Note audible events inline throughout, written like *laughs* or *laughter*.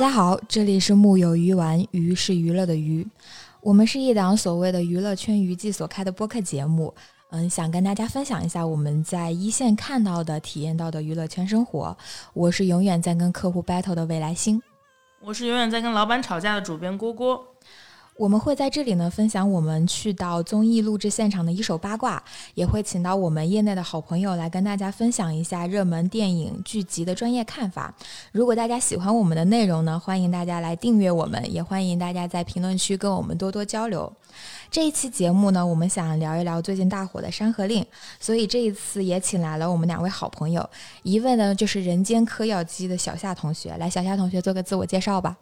大家好，这里是木有鱼丸，鱼是娱乐的鱼。我们是一档所谓的娱乐圈娱记所开的播客节目，嗯，想跟大家分享一下我们在一线看到的、体验到的娱乐圈生活。我是永远在跟客户 battle 的未来星，我是永远在跟老板吵架的主编郭郭。我们会在这里呢分享我们去到综艺录制现场的一手八卦，也会请到我们业内的好朋友来跟大家分享一下热门电影剧集的专业看法。如果大家喜欢我们的内容呢，欢迎大家来订阅我们，也欢迎大家在评论区跟我们多多交流。这一期节目呢，我们想聊一聊最近大火的《山河令》，所以这一次也请来了我们两位好朋友，一位呢就是人间嗑药机的小夏同学，来，小夏同学做个自我介绍吧。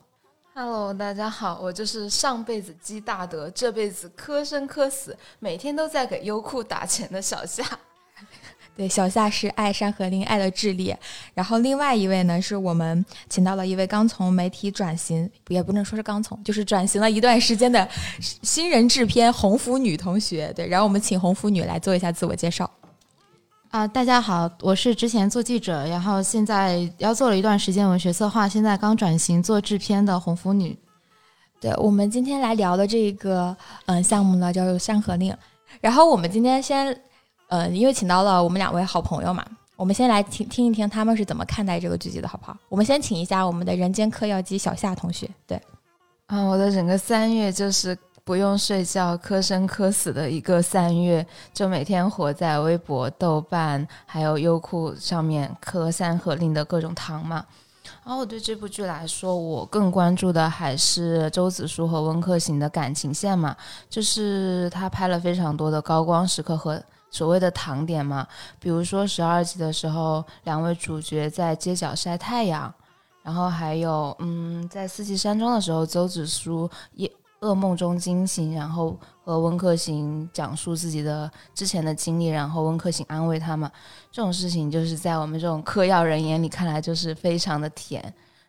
Hello，大家好，我就是上辈子积大德，这辈子磕生磕死，每天都在给优酷打钱的小夏。*laughs* 对，小夏是爱山河令，爱的智力。然后另外一位呢，是我们请到了一位刚从媒体转型，也不能说是刚从，就是转型了一段时间的新人制片红福女同学。对，然后我们请红福女来做一下自我介绍。啊，大家好，我是之前做记者，然后现在要做了一段时间文学策划，现在刚转型做制片的红福女。对我们今天来聊的这个嗯项目呢，叫做《山河令》。然后我们今天先嗯，因为请到了我们两位好朋友嘛，我们先来听听一听他们是怎么看待这个剧集的，好不好？我们先请一下我们的人间嗑药机小夏同学。对，啊，我的整个三月就是。不用睡觉，磕生磕死的一个三月，就每天活在微博、豆瓣还有优酷上面磕《山河令》的各种糖嘛。然后我对这部剧来说，我更关注的还是周子舒和温客行的感情线嘛，就是他拍了非常多的高光时刻和所谓的糖点嘛，比如说十二集的时候，两位主角在街角晒太阳，然后还有嗯，在四季山庄的时候，周子舒也。噩梦中惊醒，然后和温客行讲述自己的之前的经历，然后温客行安慰他们。这种事情就是在我们这种嗑药人眼里看来就是非常的甜。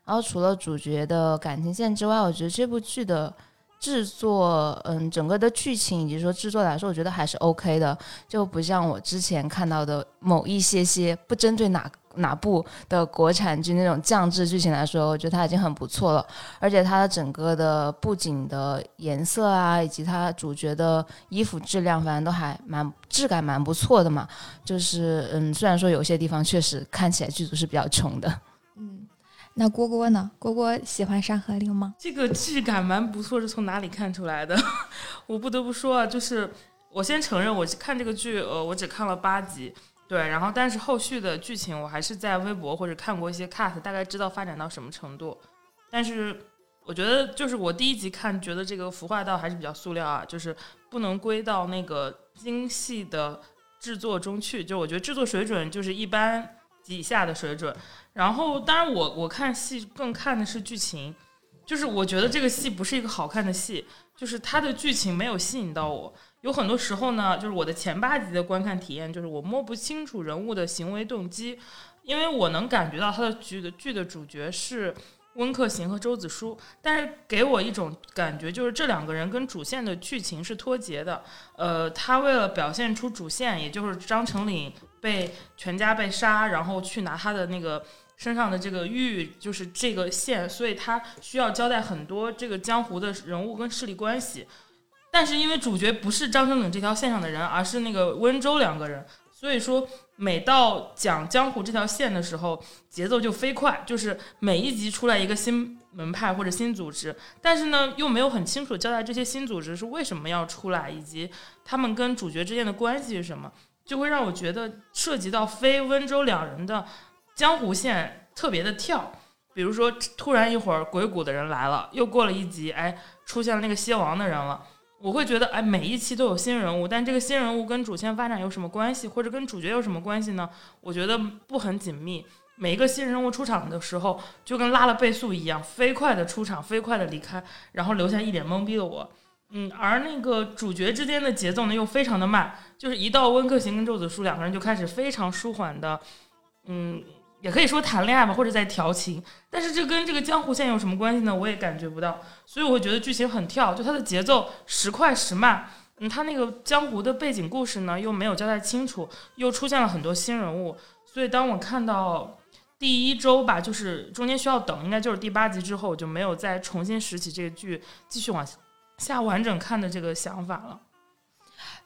然后除了主角的感情线之外，我觉得这部剧的制作，嗯，整个的剧情以及说制作来说，我觉得还是 OK 的，就不像我之前看到的某一些些不针对哪。哪部的国产剧那种降智剧情来说，我觉得它已经很不错了，而且它的整个的布景的颜色啊，以及它主角的衣服质量，反正都还蛮质感蛮不错的嘛。就是嗯，虽然说有些地方确实看起来剧组是比较穷的。嗯，那郭郭呢？郭郭喜欢《山河令》吗？这个质感蛮不错，是从哪里看出来的？*laughs* 我不得不说啊，就是我先承认，我看这个剧，呃，我只看了八集。对，然后但是后续的剧情我还是在微博或者看过一些 cut，大概知道发展到什么程度。但是我觉得，就是我第一集看，觉得这个服化道还是比较塑料啊，就是不能归到那个精细的制作中去。就我觉得制作水准就是一般及以下的水准。然后当然我我看戏更看的是剧情，就是我觉得这个戏不是一个好看的戏，就是它的剧情没有吸引到我。有很多时候呢，就是我的前八集的观看体验，就是我摸不清楚人物的行为动机，因为我能感觉到他的剧的剧的主角是温客行和周子舒，但是给我一种感觉，就是这两个人跟主线的剧情是脱节的。呃，他为了表现出主线，也就是张成岭被全家被杀，然后去拿他的那个身上的这个玉，就是这个线，所以他需要交代很多这个江湖的人物跟势力关系。但是因为主角不是张成岭这条线上的人，而是那个温州两个人，所以说每到讲江湖这条线的时候，节奏就飞快，就是每一集出来一个新门派或者新组织，但是呢又没有很清楚交代这些新组织是为什么要出来，以及他们跟主角之间的关系是什么，就会让我觉得涉及到非温州两人的江湖线特别的跳，比如说突然一会儿鬼谷的人来了，又过了一集，哎，出现了那个蝎王的人了。我会觉得，哎，每一期都有新人物，但这个新人物跟主线发展有什么关系，或者跟主角有什么关系呢？我觉得不很紧密。每一个新人物出场的时候，就跟拉了倍速一样，飞快的出场，飞快的离开，然后留下一脸懵逼的我。嗯，而那个主角之间的节奏呢，又非常的慢，就是一到温客行跟周子舒两个人就开始非常舒缓的，嗯。也可以说谈恋爱吧，或者在调情，但是这跟这个江湖线有什么关系呢？我也感觉不到，所以我会觉得剧情很跳，就它的节奏时快时慢。嗯，它那个江湖的背景故事呢又没有交代清楚，又出现了很多新人物，所以当我看到第一周吧，就是中间需要等，应该就是第八集之后，我就没有再重新拾起这个剧继续往下完整看的这个想法了。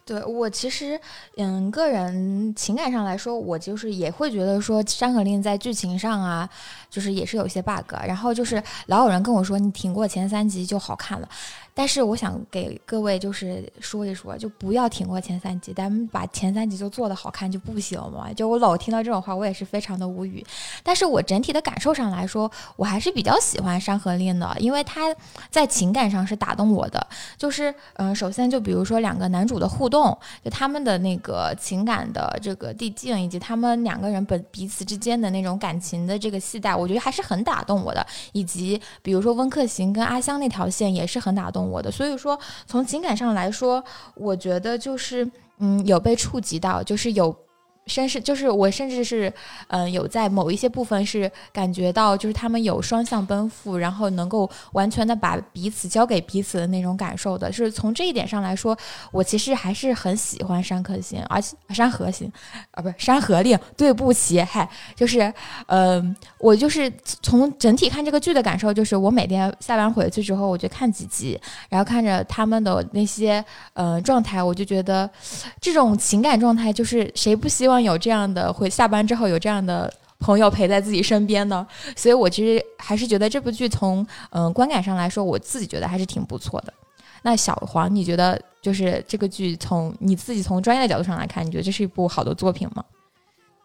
对我其实，嗯，个人情感上来说，我就是也会觉得说《山河令》在剧情上啊，就是也是有些 bug。然后就是老有人跟我说，你挺过前三集就好看了。但是我想给各位就是说一说，就不要挺过前三集，咱们把前三集就做的好看就不行吗？就我老听到这种话，我也是非常的无语。但是我整体的感受上来说，我还是比较喜欢《山河令》的，因为它在情感上是打动我的。就是嗯，首先就比如说两个男主的互动，就他们的那个情感的这个递进，以及他们两个人本彼此之间的那种感情的这个戏带，我觉得还是很打动我的。以及比如说温客行跟阿香那条线也是很打动。我的，所以说从情感上来说，我觉得就是嗯，有被触及到，就是有。甚至就是我，甚至是，嗯，有在某一些部分是感觉到，就是他们有双向奔赴，然后能够完全的把彼此交给彼此的那种感受的。就是从这一点上来说，我其实还是很喜欢山河行，而且山河行，啊，不是山河令。对不起，嗨，就是，嗯，我就是从整体看这个剧的感受，就是我每天下班回去之后，我就看几集，然后看着他们的那些，呃，状态，我就觉得这种情感状态，就是谁不希望。有这样的，会下班之后有这样的朋友陪在自己身边呢，*laughs* 所以我其实还是觉得这部剧从嗯观感上来说，我自己觉得还是挺不错的。那小黄，你觉得就是这个剧从你自己从专业的角度上来看，你觉得这是一部好的作品吗？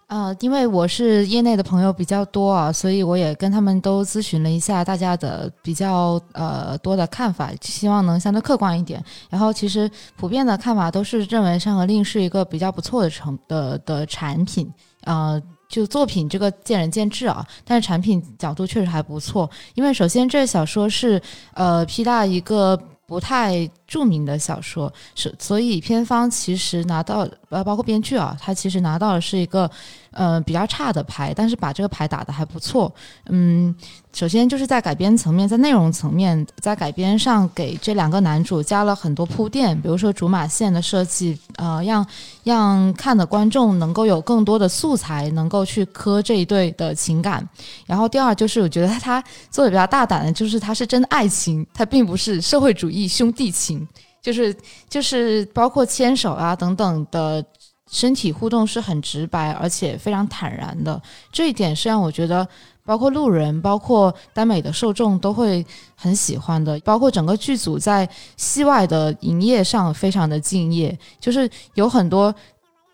呃，因为我是业内的朋友比较多啊，所以我也跟他们都咨询了一下大家的比较呃多的看法，希望能相对客观一点。然后其实普遍的看法都是认为《山河令》是一个比较不错的成的的产品，呃，就作品这个见仁见智啊，但是产品角度确实还不错。因为首先这小说是呃 P 大一个不太。著名的小说是，所以片方其实拿到呃，包括编剧啊，他其实拿到的是一个呃比较差的牌，但是把这个牌打得还不错。嗯，首先就是在改编层面，在内容层面，在改编上给这两个男主加了很多铺垫，比如说竹马线的设计，呃，让让看的观众能够有更多的素材，能够去磕这一对的情感。然后第二就是我觉得他做的比较大胆的，就是他是真爱情，他并不是社会主义兄弟情。就是就是包括牵手啊等等的身体互动是很直白而且非常坦然的，这一点是让我觉得包括路人包括耽美的受众都会很喜欢的，包括整个剧组在戏外的营业上非常的敬业，就是有很多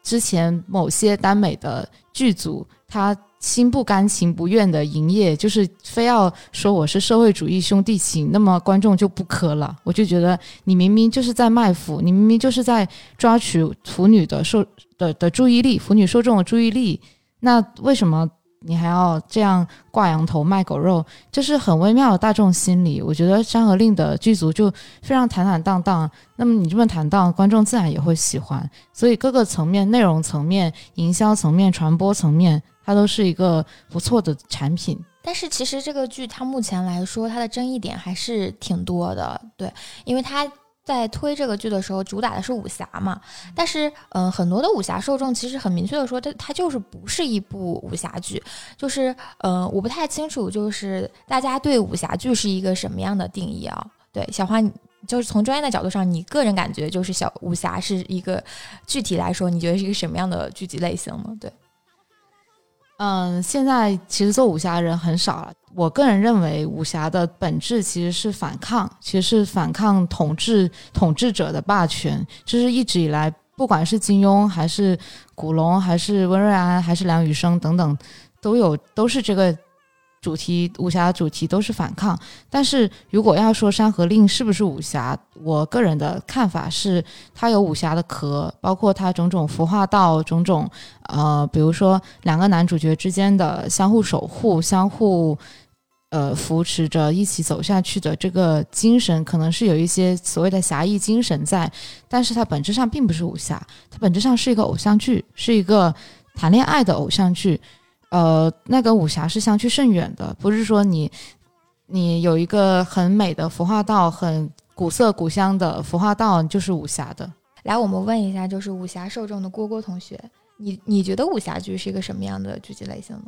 之前某些耽美的剧组他。心不甘情不愿的营业，就是非要说我是社会主义兄弟情，那么观众就不磕了。我就觉得你明明就是在卖腐，你明明就是在抓取腐女的受的的注意力，腐女受众的注意力，那为什么你还要这样挂羊头卖狗肉？这是很微妙的大众心理。我觉得《山河令》的剧组就非常坦坦荡荡，那么你这么坦荡，观众自然也会喜欢。所以各个层面，内容层面、营销层面、传播层面。它都是一个不错的产品，但是其实这个剧它目前来说，它的争议点还是挺多的。对，因为它在推这个剧的时候，主打的是武侠嘛。但是，嗯，很多的武侠受众其实很明确的说，它它就是不是一部武侠剧。就是，嗯，我不太清楚，就是大家对武侠剧是一个什么样的定义啊？对，小花，就是从专业的角度上，你个人感觉就是小武侠是一个具体来说，你觉得是一个什么样的剧集类型呢？对。嗯，现在其实做武侠人很少了。我个人认为，武侠的本质其实是反抗，其实是反抗统治统治者的霸权。就是一直以来，不管是金庸，还是古龙，还是温瑞安，还是梁羽生等等，都有都是这个。主题武侠的主题都是反抗，但是如果要说《山河令》是不是武侠，我个人的看法是，它有武侠的壳，包括它种种服化道、种种呃，比如说两个男主角之间的相互守护、相互呃扶持着一起走下去的这个精神，可能是有一些所谓的侠义精神在，但是它本质上并不是武侠，它本质上是一个偶像剧，是一个谈恋爱的偶像剧。呃，那个武侠是相去甚远的，不是说你你有一个很美的服化道，很古色古香的服化道就是武侠的。来，我们问一下，就是武侠受众的郭郭同学，你你觉得武侠剧是一个什么样的剧集类型呢？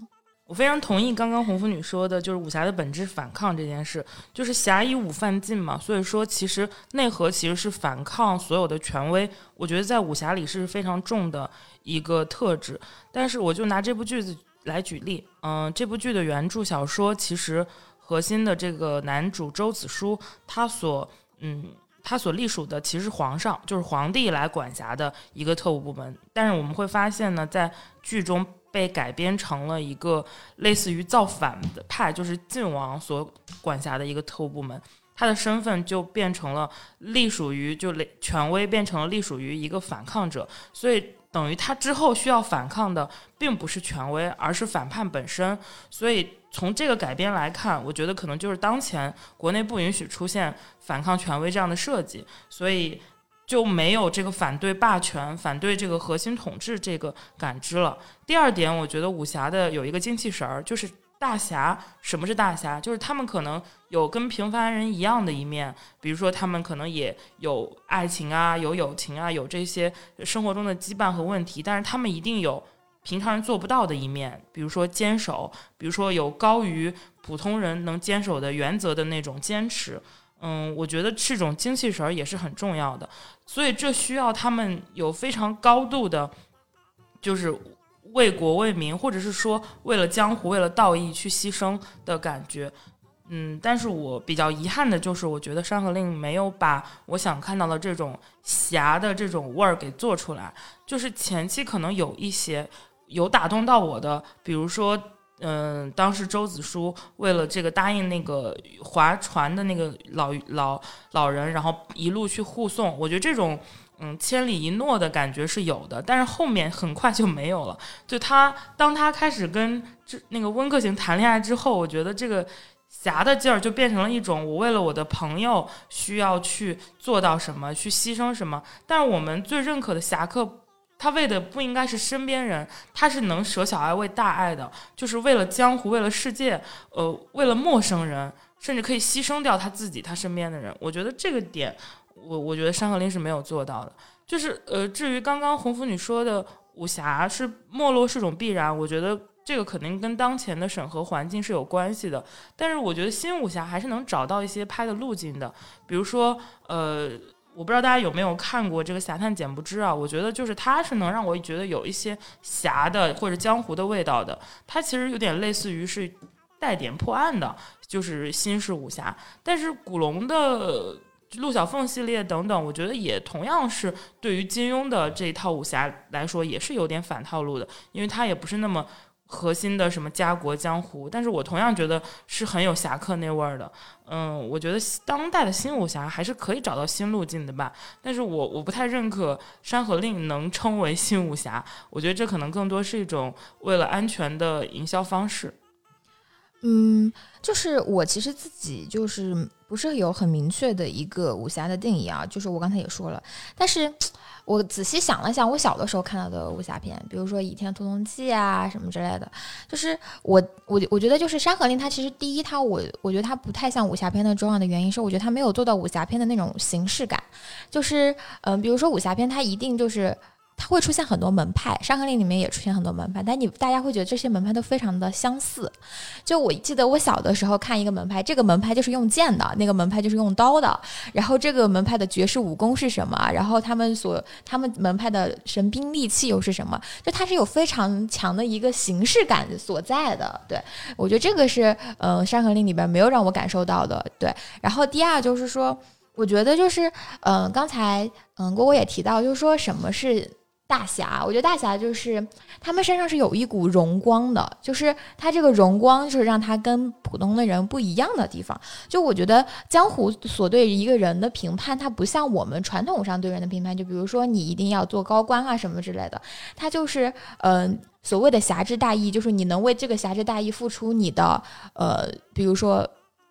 我非常同意刚刚红拂女说的，就是武侠的本质反抗这件事，就是侠以武犯禁嘛。所以说，其实内核其实是反抗所有的权威。我觉得在武侠里是非常重的一个特质。但是，我就拿这部剧子来举例，嗯，这部剧的原著小说其实核心的这个男主周子舒，他所嗯他所隶属的其实皇上，就是皇帝来管辖的一个特务部门。但是我们会发现呢，在剧中。被改编成了一个类似于造反的派，就是晋王所管辖的一个特务部门，他的身份就变成了隶属于就权威，变成了隶属于一个反抗者，所以等于他之后需要反抗的并不是权威，而是反叛本身。所以从这个改编来看，我觉得可能就是当前国内不允许出现反抗权威这样的设计，所以。就没有这个反对霸权、反对这个核心统治这个感知了。第二点，我觉得武侠的有一个精气神儿，就是大侠。什么是大侠？就是他们可能有跟平凡人一样的一面，比如说他们可能也有爱情啊，有友情啊，有这些生活中的羁绊和问题，但是他们一定有平常人做不到的一面，比如说坚守，比如说有高于普通人能坚守的原则的那种坚持。嗯，我觉得这种精气神儿也是很重要的，所以这需要他们有非常高度的，就是为国为民，或者是说为了江湖、为了道义去牺牲的感觉。嗯，但是我比较遗憾的就是，我觉得《山河令》没有把我想看到的这种侠的这种味儿给做出来。就是前期可能有一些有打动到我的，比如说。嗯，当时周子舒为了这个答应那个划船的那个老老老人，然后一路去护送。我觉得这种嗯千里一诺的感觉是有的，但是后面很快就没有了。就他当他开始跟这那个温客行谈恋爱之后，我觉得这个侠的劲儿就变成了一种我为了我的朋友需要去做到什么，去牺牲什么。但是我们最认可的侠客。他为的不应该是身边人，他是能舍小爱为大爱的，就是为了江湖，为了世界，呃，为了陌生人，甚至可以牺牲掉他自己，他身边的人。我觉得这个点，我我觉得《山河令》是没有做到的。就是呃，至于刚刚红拂女说的武侠是没落是种必然，我觉得这个肯定跟当前的审核环境是有关系的。但是我觉得新武侠还是能找到一些拍的路径的，比如说呃。我不知道大家有没有看过这个《侠探简不知》啊？我觉得就是它是能让我觉得有一些侠的或者江湖的味道的。它其实有点类似于是带点破案的，就是新式武侠。但是古龙的陆小凤系列等等，我觉得也同样是对于金庸的这一套武侠来说也是有点反套路的，因为它也不是那么。核心的什么家国江湖，但是我同样觉得是很有侠客那味儿的。嗯，我觉得当代的新武侠还是可以找到新路径的吧。但是我我不太认可《山河令》能称为新武侠，我觉得这可能更多是一种为了安全的营销方式。嗯，就是我其实自己就是不是有很明确的一个武侠的定义啊，就是我刚才也说了，但是。我仔细想了想，我小的时候看到的武侠片，比如说《倚天屠龙记》啊什么之类的，就是我我我觉得就是《山河令》，它其实第一它我我觉得它不太像武侠片的重要的原因是，我觉得它没有做到武侠片的那种形式感，就是嗯，比如说武侠片它一定就是。它会出现很多门派，《山河令》里面也出现很多门派，但你大家会觉得这些门派都非常的相似。就我记得我小的时候看一个门派，这个门派就是用剑的，那个门派就是用刀的，然后这个门派的绝世武功是什么？然后他们所他们门派的神兵利器又是什么？就它是有非常强的一个形式感所在的。对我觉得这个是，嗯，《山河令》里边没有让我感受到的。对，然后第二就是说，我觉得就是，嗯，刚才嗯郭郭也提到，就是说什么是。大侠，我觉得大侠就是他们身上是有一股荣光的，就是他这个荣光就是让他跟普通的人不一样的地方。就我觉得江湖所对一个人的评判，他不像我们传统上对人的评判，就比如说你一定要做高官啊什么之类的，他就是嗯所谓的侠之大义，就是你能为这个侠之大义付出你的呃，比如说。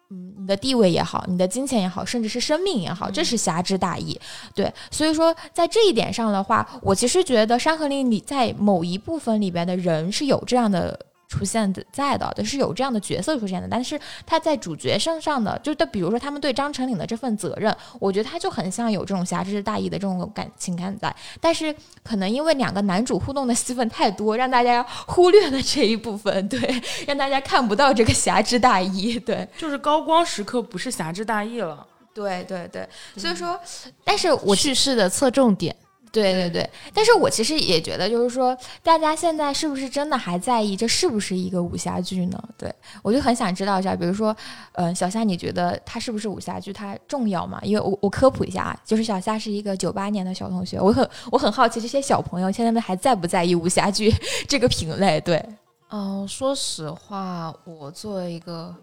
嗯，你的地位也好，你的金钱也好，甚至是生命也好，这是侠之大义。对，所以说在这一点上的话，我其实觉得《山河令》里在某一部分里边的人是有这样的。出现的在的，是有这样的角色出现的。但是他在主角身上的，就的比如说他们对张成岭的这份责任，我觉得他就很像有这种侠之大义的这种感情感在。但是可能因为两个男主互动的戏份太多，让大家忽略了这一部分，对，让大家看不到这个侠之大义，对，就是高光时刻不是侠之大义了。对对对，所以说，但是我叙事的侧重点。对对对，但是我其实也觉得，就是说，大家现在是不是真的还在意这是不是一个武侠剧呢？对我就很想知道一下，比如说，嗯，小夏，你觉得它是不是武侠剧？它重要吗？因为我我科普一下啊，就是小夏是一个九八年的小同学，我很我很好奇这些小朋友现在们还在不在意武侠剧 *laughs* 这个品类？对，哦，说实话，我作为一个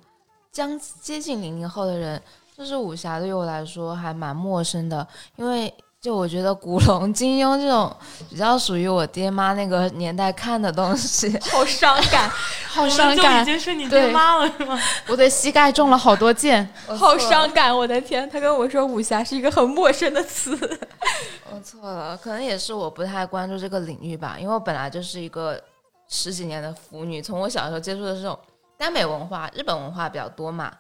将接近零零后的人，就是武侠对于我来说还蛮陌生的，因为。就我觉得古龙、金庸这种比较属于我爹妈那个年代看的东西，好伤感，*laughs* 好伤感，已经是你爹妈了是吗？我的膝盖中了好多箭，好伤感，我的天！他跟我说武侠是一个很陌生的词，*laughs* 我错了，可能也是我不太关注这个领域吧，因为我本来就是一个十几年的腐女，从我小时候接触的这种耽美文化、日本文化比较多嘛。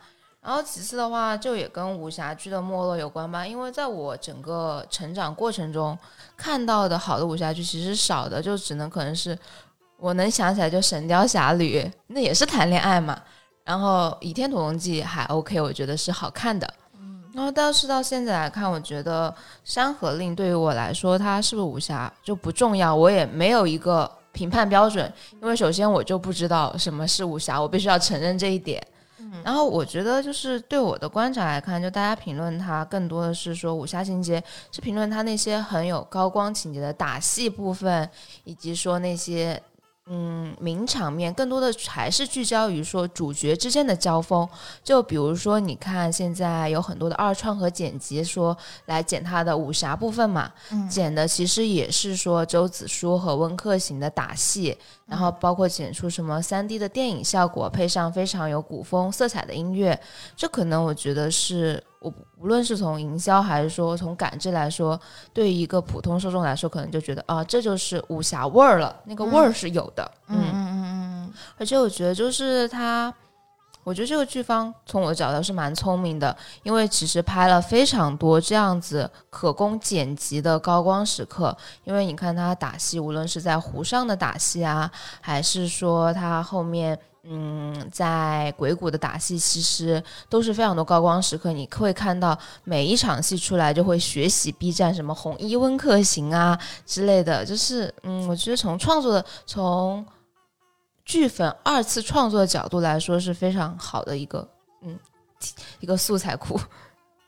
然后其次的话，就也跟武侠剧的没落有关吧。因为在我整个成长过程中，看到的好的武侠剧其实少的，就只能可能是我能想起来就《神雕侠侣》，那也是谈恋爱嘛。然后《倚天屠龙记》还 OK，我觉得是好看的。嗯。然后但是到现在来看，我觉得《山河令》对于我来说，它是不是武侠就不重要，我也没有一个评判标准。因为首先我就不知道什么是武侠，我必须要承认这一点。然后我觉得，就是对我的观察来看，就大家评论他更多的是说武侠情节，是评论他那些很有高光情节的打戏部分，以及说那些。嗯，名场面更多的还是聚焦于说主角之间的交锋。就比如说，你看现在有很多的二创和剪辑，说来剪他的武侠部分嘛，剪的其实也是说周子舒和温客行的打戏，然后包括剪出什么三 D 的电影效果，配上非常有古风色彩的音乐，这可能我觉得是。我无论是从营销还是说从感知来说，对于一个普通受众来说，可能就觉得啊，这就是武侠味儿了，那个味儿是有的。嗯嗯嗯嗯。而且我觉得就是他，我觉得这个剧方从我的角度是蛮聪明的，因为其实拍了非常多这样子可供剪辑的高光时刻。因为你看他打戏，无论是在湖上的打戏啊，还是说他后面。嗯，在鬼谷的打戏其实都是非常多高光时刻，你会看到每一场戏出来就会学习 B 站什么红衣温客行啊之类的，就是嗯，我觉得从创作的从剧粉二次创作的角度来说是非常好的一个嗯一个素材库。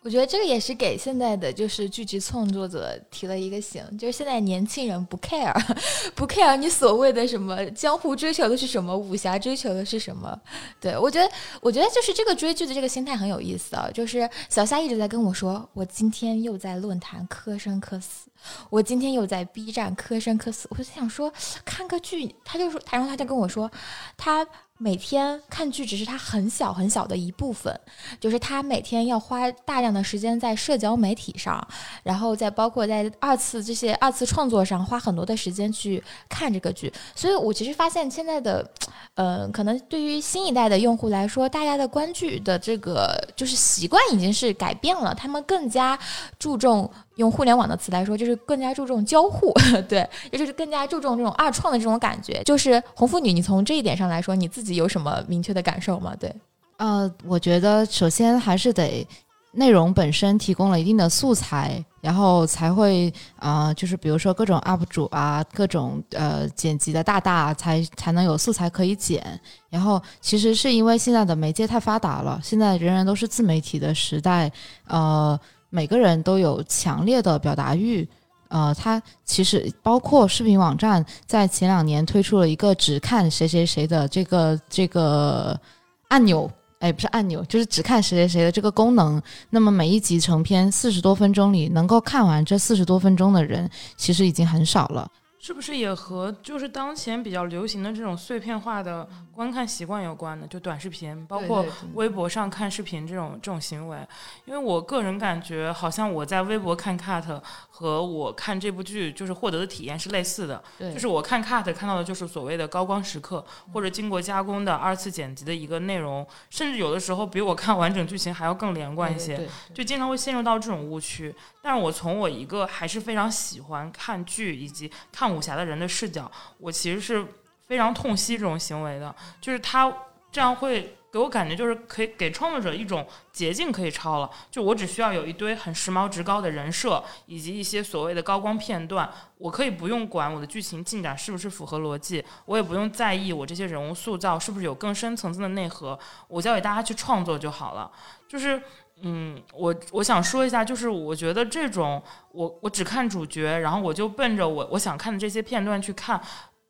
我觉得这个也是给现在的就是剧集创作者提了一个醒，就是现在年轻人不 care，*laughs* 不 care 你所谓的什么江湖追求的是什么，武侠追求的是什么。对我觉得，我觉得就是这个追剧的这个心态很有意思啊。就是小夏一直在跟我说，我今天又在论坛磕生磕死，我今天又在 B 站磕生磕死。我就想说，看个剧，他就说，然后他就跟我说，他。每天看剧只是他很小很小的一部分，就是他每天要花大量的时间在社交媒体上，然后再包括在二次这些二次创作上花很多的时间去看这个剧。所以我其实发现现在的，呃，可能对于新一代的用户来说，大家的观剧的这个就是习惯已经是改变了，他们更加注重。用互联网的词来说，就是更加注重交互，*laughs* 对，也就是更加注重这种二创的这种感觉。就是红妇女，你从这一点上来说，你自己有什么明确的感受吗？对，呃，我觉得首先还是得内容本身提供了一定的素材，然后才会啊，就是比如说各种 UP 主啊，各种呃剪辑的大大才才能有素材可以剪。然后其实是因为现在的媒介太发达了，现在人人都是自媒体的时代，呃。每个人都有强烈的表达欲，呃，它其实包括视频网站在前两年推出了一个只看谁谁谁的这个这个按钮，哎，不是按钮，就是只看谁谁谁的这个功能。那么每一集成片四十多分钟里，能够看完这四十多分钟的人，其实已经很少了。是不是也和就是当前比较流行的这种碎片化的观看习惯有关呢？就短视频，包括微博上看视频这种这种行为。因为我个人感觉，好像我在微博看 cut 和我看这部剧就是获得的体验是类似的。就是我看 cut 看到的就是所谓的高光时刻，或者经过加工的二次剪辑的一个内容，甚至有的时候比我看完整剧情还要更连贯一些。就经常会陷入到这种误区。但是我从我一个还是非常喜欢看剧以及看。武侠的人的视角，我其实是非常痛惜这种行为的，就是他这样会给我感觉，就是可以给创作者一种捷径可以抄了。就我只需要有一堆很时髦、职高的人设，以及一些所谓的高光片段，我可以不用管我的剧情进展是不是符合逻辑，我也不用在意我这些人物塑造是不是有更深层次的内核，我交给大家去创作就好了。就是。嗯，我我想说一下，就是我觉得这种我我只看主角，然后我就奔着我我想看的这些片段去看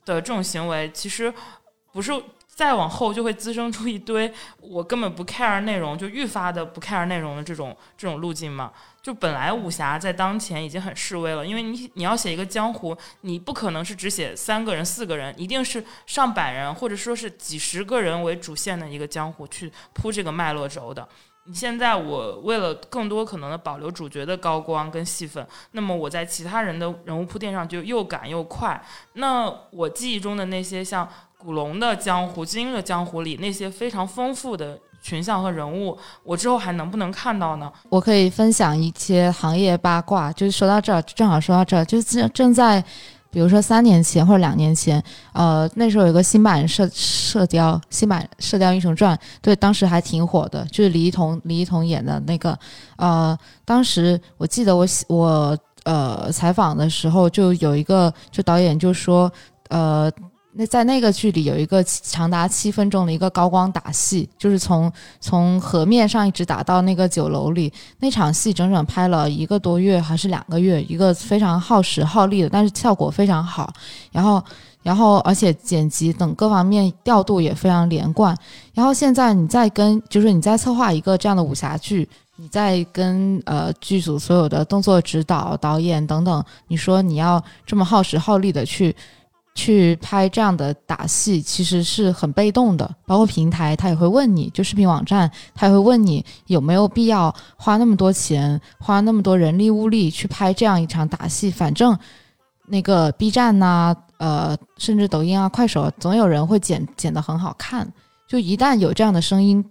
的这种行为，其实不是再往后就会滋生出一堆我根本不 care 内容，就愈发的不 care 内容的这种这种路径嘛。就本来武侠在当前已经很示威了，因为你你要写一个江湖，你不可能是只写三个人、四个人，一定是上百人或者说是几十个人为主线的一个江湖去铺这个脉络轴的。你现在我为了更多可能的保留主角的高光跟戏份，那么我在其他人的人物铺垫上就又赶又快。那我记忆中的那些像古龙的江湖、金庸的江湖里那些非常丰富的群像和人物，我之后还能不能看到呢？我可以分享一些行业八卦，就是说到这儿，正好说到这儿，就是正正在。比如说三年前或者两年前，呃，那时候有个新版《射射雕》，新版《射雕英雄传》，对，当时还挺火的，就是李一桐，李一桐演的那个，呃，当时我记得我我呃采访的时候，就有一个就导演就说，呃。那在那个剧里有一个长达七分钟的一个高光打戏，就是从从河面上一直打到那个酒楼里，那场戏整整拍了一个多月还是两个月，一个非常耗时耗力的，但是效果非常好。然后，然后而且剪辑等各方面调度也非常连贯。然后现在你再跟，就是你在策划一个这样的武侠剧，你在跟呃剧组所有的动作指导、导演等等，你说你要这么耗时耗力的去。去拍这样的打戏其实是很被动的，包括平台他也会问你，就视频网站他也会问你有没有必要花那么多钱，花那么多人力物力去拍这样一场打戏。反正那个 B 站呐，呃，甚至抖音啊、快手，总有人会剪剪得很好看。就一旦有这样的声音。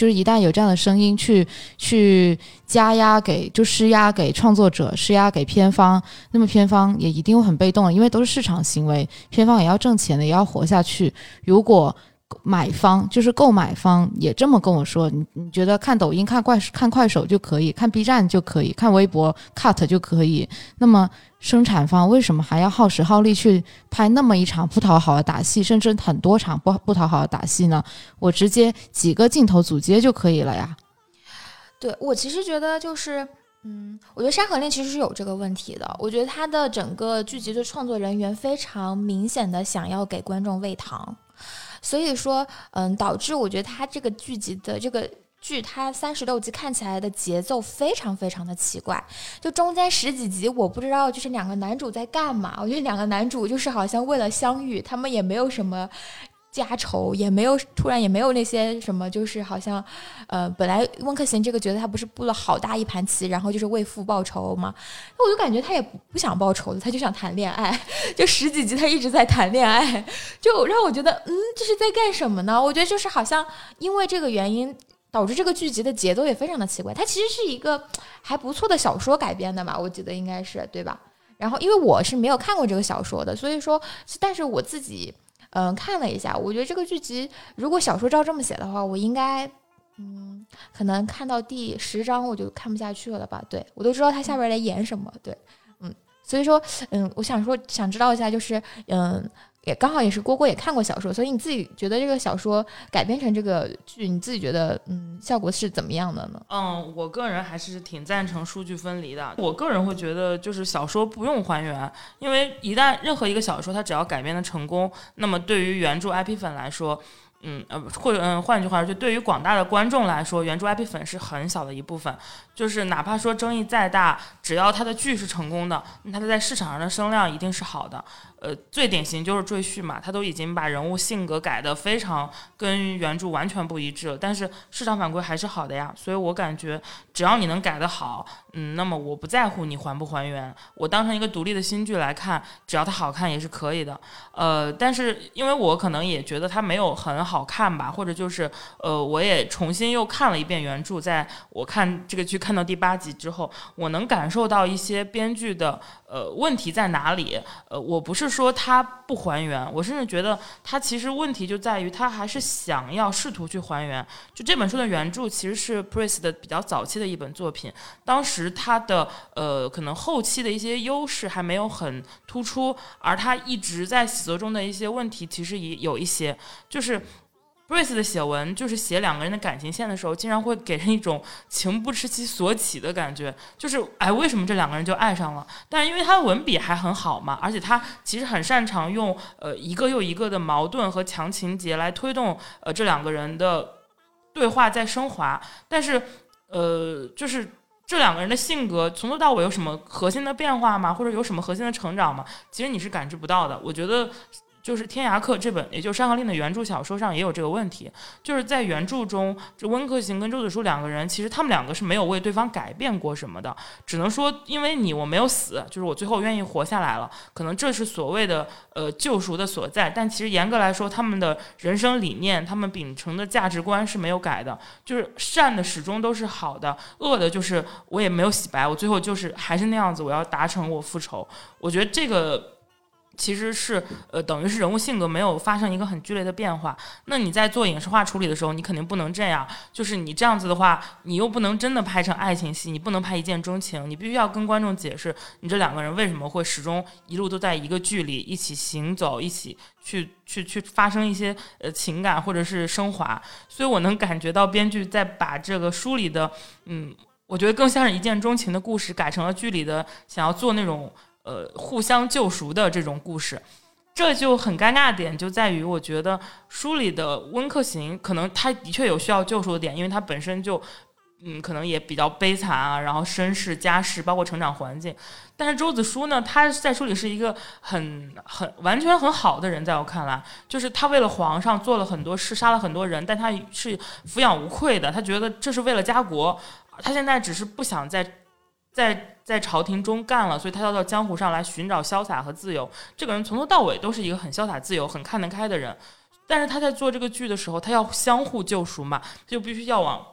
就是一旦有这样的声音去去加压给就施压给创作者施压给片方，那么片方也一定会很被动，因为都是市场行为，片方也要挣钱的，也要活下去。如果买方就是购买方也这么跟我说，你你觉得看抖音、看快看快手就可以，看 B 站就可以，看微博 cut 就可以，那么。生产方为什么还要耗时耗力去拍那么一场不讨好的打戏，甚至很多场不不讨好的打戏呢？我直接几个镜头组接就可以了呀。对我其实觉得就是，嗯，我觉得《山河令》其实是有这个问题的。我觉得它的整个剧集的创作人员非常明显的想要给观众喂糖，所以说，嗯，导致我觉得它这个剧集的这个。剧它三十六集看起来的节奏非常非常的奇怪，就中间十几集我不知道就是两个男主在干嘛。我觉得两个男主就是好像为了相遇，他们也没有什么家仇，也没有突然也没有那些什么，就是好像呃本来温客行这个角色他不是布了好大一盘棋，然后就是为父报仇吗？那我就感觉他也不不想报仇的，他就想谈恋爱，*laughs* 就十几集他一直在谈恋爱，就让我觉得嗯这是在干什么呢？我觉得就是好像因为这个原因。导致这个剧集的节奏也非常的奇怪。它其实是一个还不错的小说改编的嘛，我记得应该是对吧？然后因为我是没有看过这个小说的，所以说，但是我自己嗯看了一下，我觉得这个剧集如果小说照这么写的话，我应该嗯可能看到第十章我就看不下去了吧？对我都知道他下边来演什么，对，嗯，所以说嗯，我想说想知道一下，就是嗯。也刚好也是郭郭也看过小说，所以你自己觉得这个小说改编成这个剧，你自己觉得嗯效果是怎么样的呢？嗯，我个人还是挺赞成数据分离的。我个人会觉得就是小说不用还原，因为一旦任何一个小说它只要改编的成功，那么对于原著 IP 粉来说，嗯呃，或者嗯，换句话说，就对于广大的观众来说，原著 IP 粉是很小的一部分。就是哪怕说争议再大，只要他的剧是成功的，那他在市场上的声量一定是好的。呃，最典型就是赘婿嘛，他都已经把人物性格改得非常跟原著完全不一致了，但是市场反馈还是好的呀。所以我感觉，只要你能改得好，嗯，那么我不在乎你还不还原，我当成一个独立的新剧来看，只要它好看也是可以的。呃，但是因为我可能也觉得它没有很好看吧，或者就是呃，我也重新又看了一遍原著，在我看这个剧看到第八集之后，我能感受到一些编剧的呃问题在哪里。呃，我不是。说他不还原，我甚至觉得他其实问题就在于他还是想要试图去还原。就这本书的原著其实是 Priest 的比较早期的一本作品，当时他的呃可能后期的一些优势还没有很突出，而他一直在写作中的一些问题其实也有一些，就是。Brace 的写文就是写两个人的感情线的时候，经常会给人一种情不知其所起的感觉，就是哎，为什么这两个人就爱上了？但是因为他的文笔还很好嘛，而且他其实很擅长用呃一个又一个的矛盾和强情节来推动呃这两个人的对话在升华。但是呃，就是这两个人的性格从头到尾有什么核心的变化吗？或者有什么核心的成长吗？其实你是感知不到的。我觉得。就是《天涯客》这本，也就是《山河令》的原著小说上也有这个问题，就是在原著中，温客行跟周子舒两个人，其实他们两个是没有为对方改变过什么的，只能说因为你我没有死，就是我最后愿意活下来了，可能这是所谓的呃救赎的所在。但其实严格来说，他们的人生理念，他们秉承的价值观是没有改的，就是善的始终都是好的，恶的就是我也没有洗白，我最后就是还是那样子，我要达成我复仇。我觉得这个。其实是呃，等于是人物性格没有发生一个很剧烈的变化。那你在做影视化处理的时候，你肯定不能这样。就是你这样子的话，你又不能真的拍成爱情戏，你不能拍一见钟情，你必须要跟观众解释，你这两个人为什么会始终一路都在一个剧里一起行走，一起去去去发生一些呃情感或者是升华。所以我能感觉到编剧在把这个书里的，嗯，我觉得更像是一见钟情的故事，改成了剧里的想要做那种。呃，互相救赎的这种故事，这就很尴尬的点就在于，我觉得书里的温客行可能他的确有需要救赎的点，因为他本身就，嗯，可能也比较悲惨啊，然后身世、家世，包括成长环境。但是周子舒呢，他在书里是一个很很完全很好的人，在我看来，就是他为了皇上做了很多事，杀了很多人，但他是抚养无愧的，他觉得这是为了家国，他现在只是不想在。在在朝廷中干了，所以他要到江湖上来寻找潇洒和自由。这个人从头到尾都是一个很潇洒、自由、很看得开的人。但是他在做这个剧的时候，他要相互救赎嘛，他就必须要往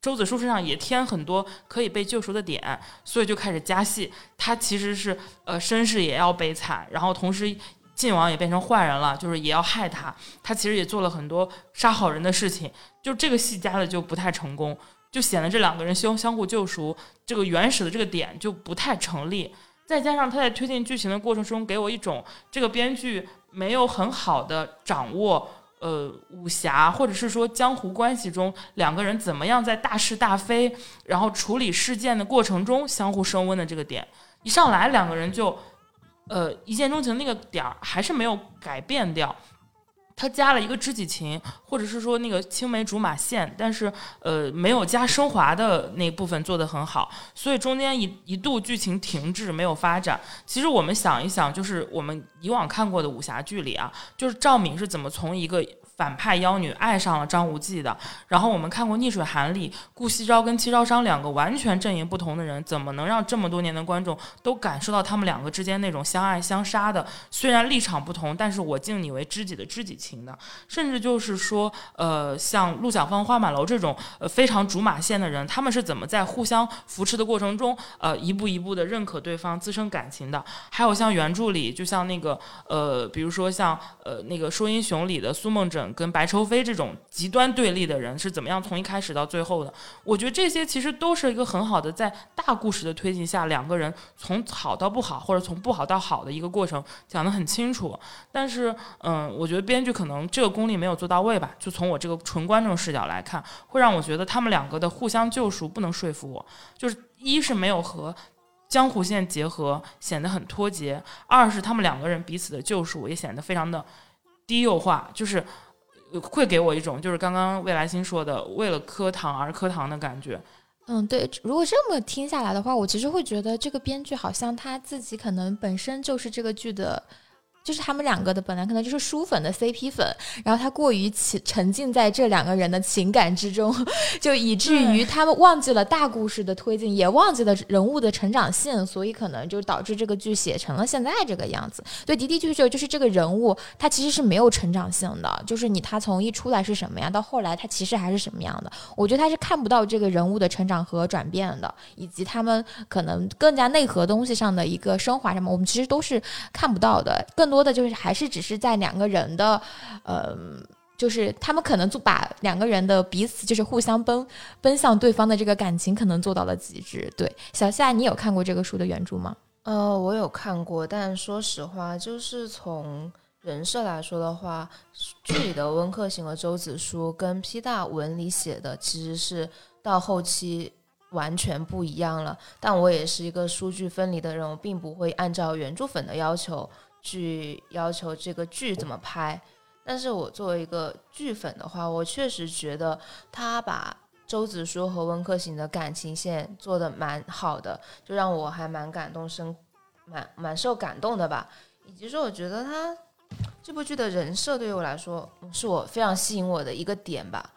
周子舒身上也添很多可以被救赎的点，所以就开始加戏。他其实是呃身世也要悲惨，然后同时晋王也变成坏人了，就是也要害他。他其实也做了很多杀好人的事情，就这个戏加的就不太成功。就显得这两个人相相互救赎，这个原始的这个点就不太成立。再加上他在推进剧情的过程中，给我一种这个编剧没有很好的掌握，呃，武侠或者是说江湖关系中两个人怎么样在大是大非，然后处理事件的过程中相互升温的这个点，一上来两个人就，呃，一见钟情那个点儿还是没有改变掉。他加了一个知己情，或者是说那个青梅竹马线，但是呃没有加升华的那部分做得很好，所以中间一一度剧情停滞，没有发展。其实我们想一想，就是我们以往看过的武侠剧里啊，就是赵敏是怎么从一个。反派妖女爱上了张无忌的，然后我们看过《逆水寒》里顾惜朝跟戚朝商两个完全阵营不同的人，怎么能让这么多年的观众都感受到他们两个之间那种相爱相杀的？虽然立场不同，但是我敬你为知己的知己情的。甚至就是说，呃，像陆小凤、花满楼这种呃非常竹马线的人，他们是怎么在互相扶持的过程中，呃，一步一步的认可对方，滋生感情的？还有像原著里，就像那个呃，比如说像呃那个《说英雄》里的苏梦枕。跟白愁飞这种极端对立的人是怎么样从一开始到最后的？我觉得这些其实都是一个很好的在大故事的推进下，两个人从好到不好，或者从不好到好的一个过程讲得很清楚。但是，嗯，我觉得编剧可能这个功力没有做到位吧。就从我这个纯观众视角来看，会让我觉得他们两个的互相救赎不能说服我。就是一是没有和江湖线结合，显得很脱节；二是他们两个人彼此的救赎也显得非常的低幼化，就是。会给我一种就是刚刚未来星说的为了磕糖而磕糖的感觉。嗯，对，如果这么听下来的话，我其实会觉得这个编剧好像他自己可能本身就是这个剧的。就是他们两个的本来可能就是书粉的 CP 粉，然后他过于沉沉浸在这两个人的情感之中，*laughs* 就以至于他们忘记了大故事的推进，也忘记了人物的成长性，所以可能就导致这个剧写成了现在这个样子。对，的的确确就是这个人物他其实是没有成长性的，就是你他从一出来是什么样，到后来他其实还是什么样的。我觉得他是看不到这个人物的成长和转变的，以及他们可能更加内核东西上的一个升华什么，我们其实都是看不到的，更多。多的就是还是只是在两个人的，呃，就是他们可能就把两个人的彼此就是互相奔奔向对方的这个感情可能做到了极致。对，小夏，你有看过这个书的原著吗？呃，我有看过，但说实话，就是从人设来说的话，剧里的温客行和周子舒跟 P 大文里写的其实是到后期完全不一样了。但我也是一个书剧分离的人，我并不会按照原著粉的要求。去要求这个剧怎么拍，但是我作为一个剧粉的话，我确实觉得他把周子舒和温客行的感情线做的蛮好的，就让我还蛮感动，生蛮蛮受感动的吧。以及说，我觉得他这部剧的人设对于我来说，是我非常吸引我的一个点吧。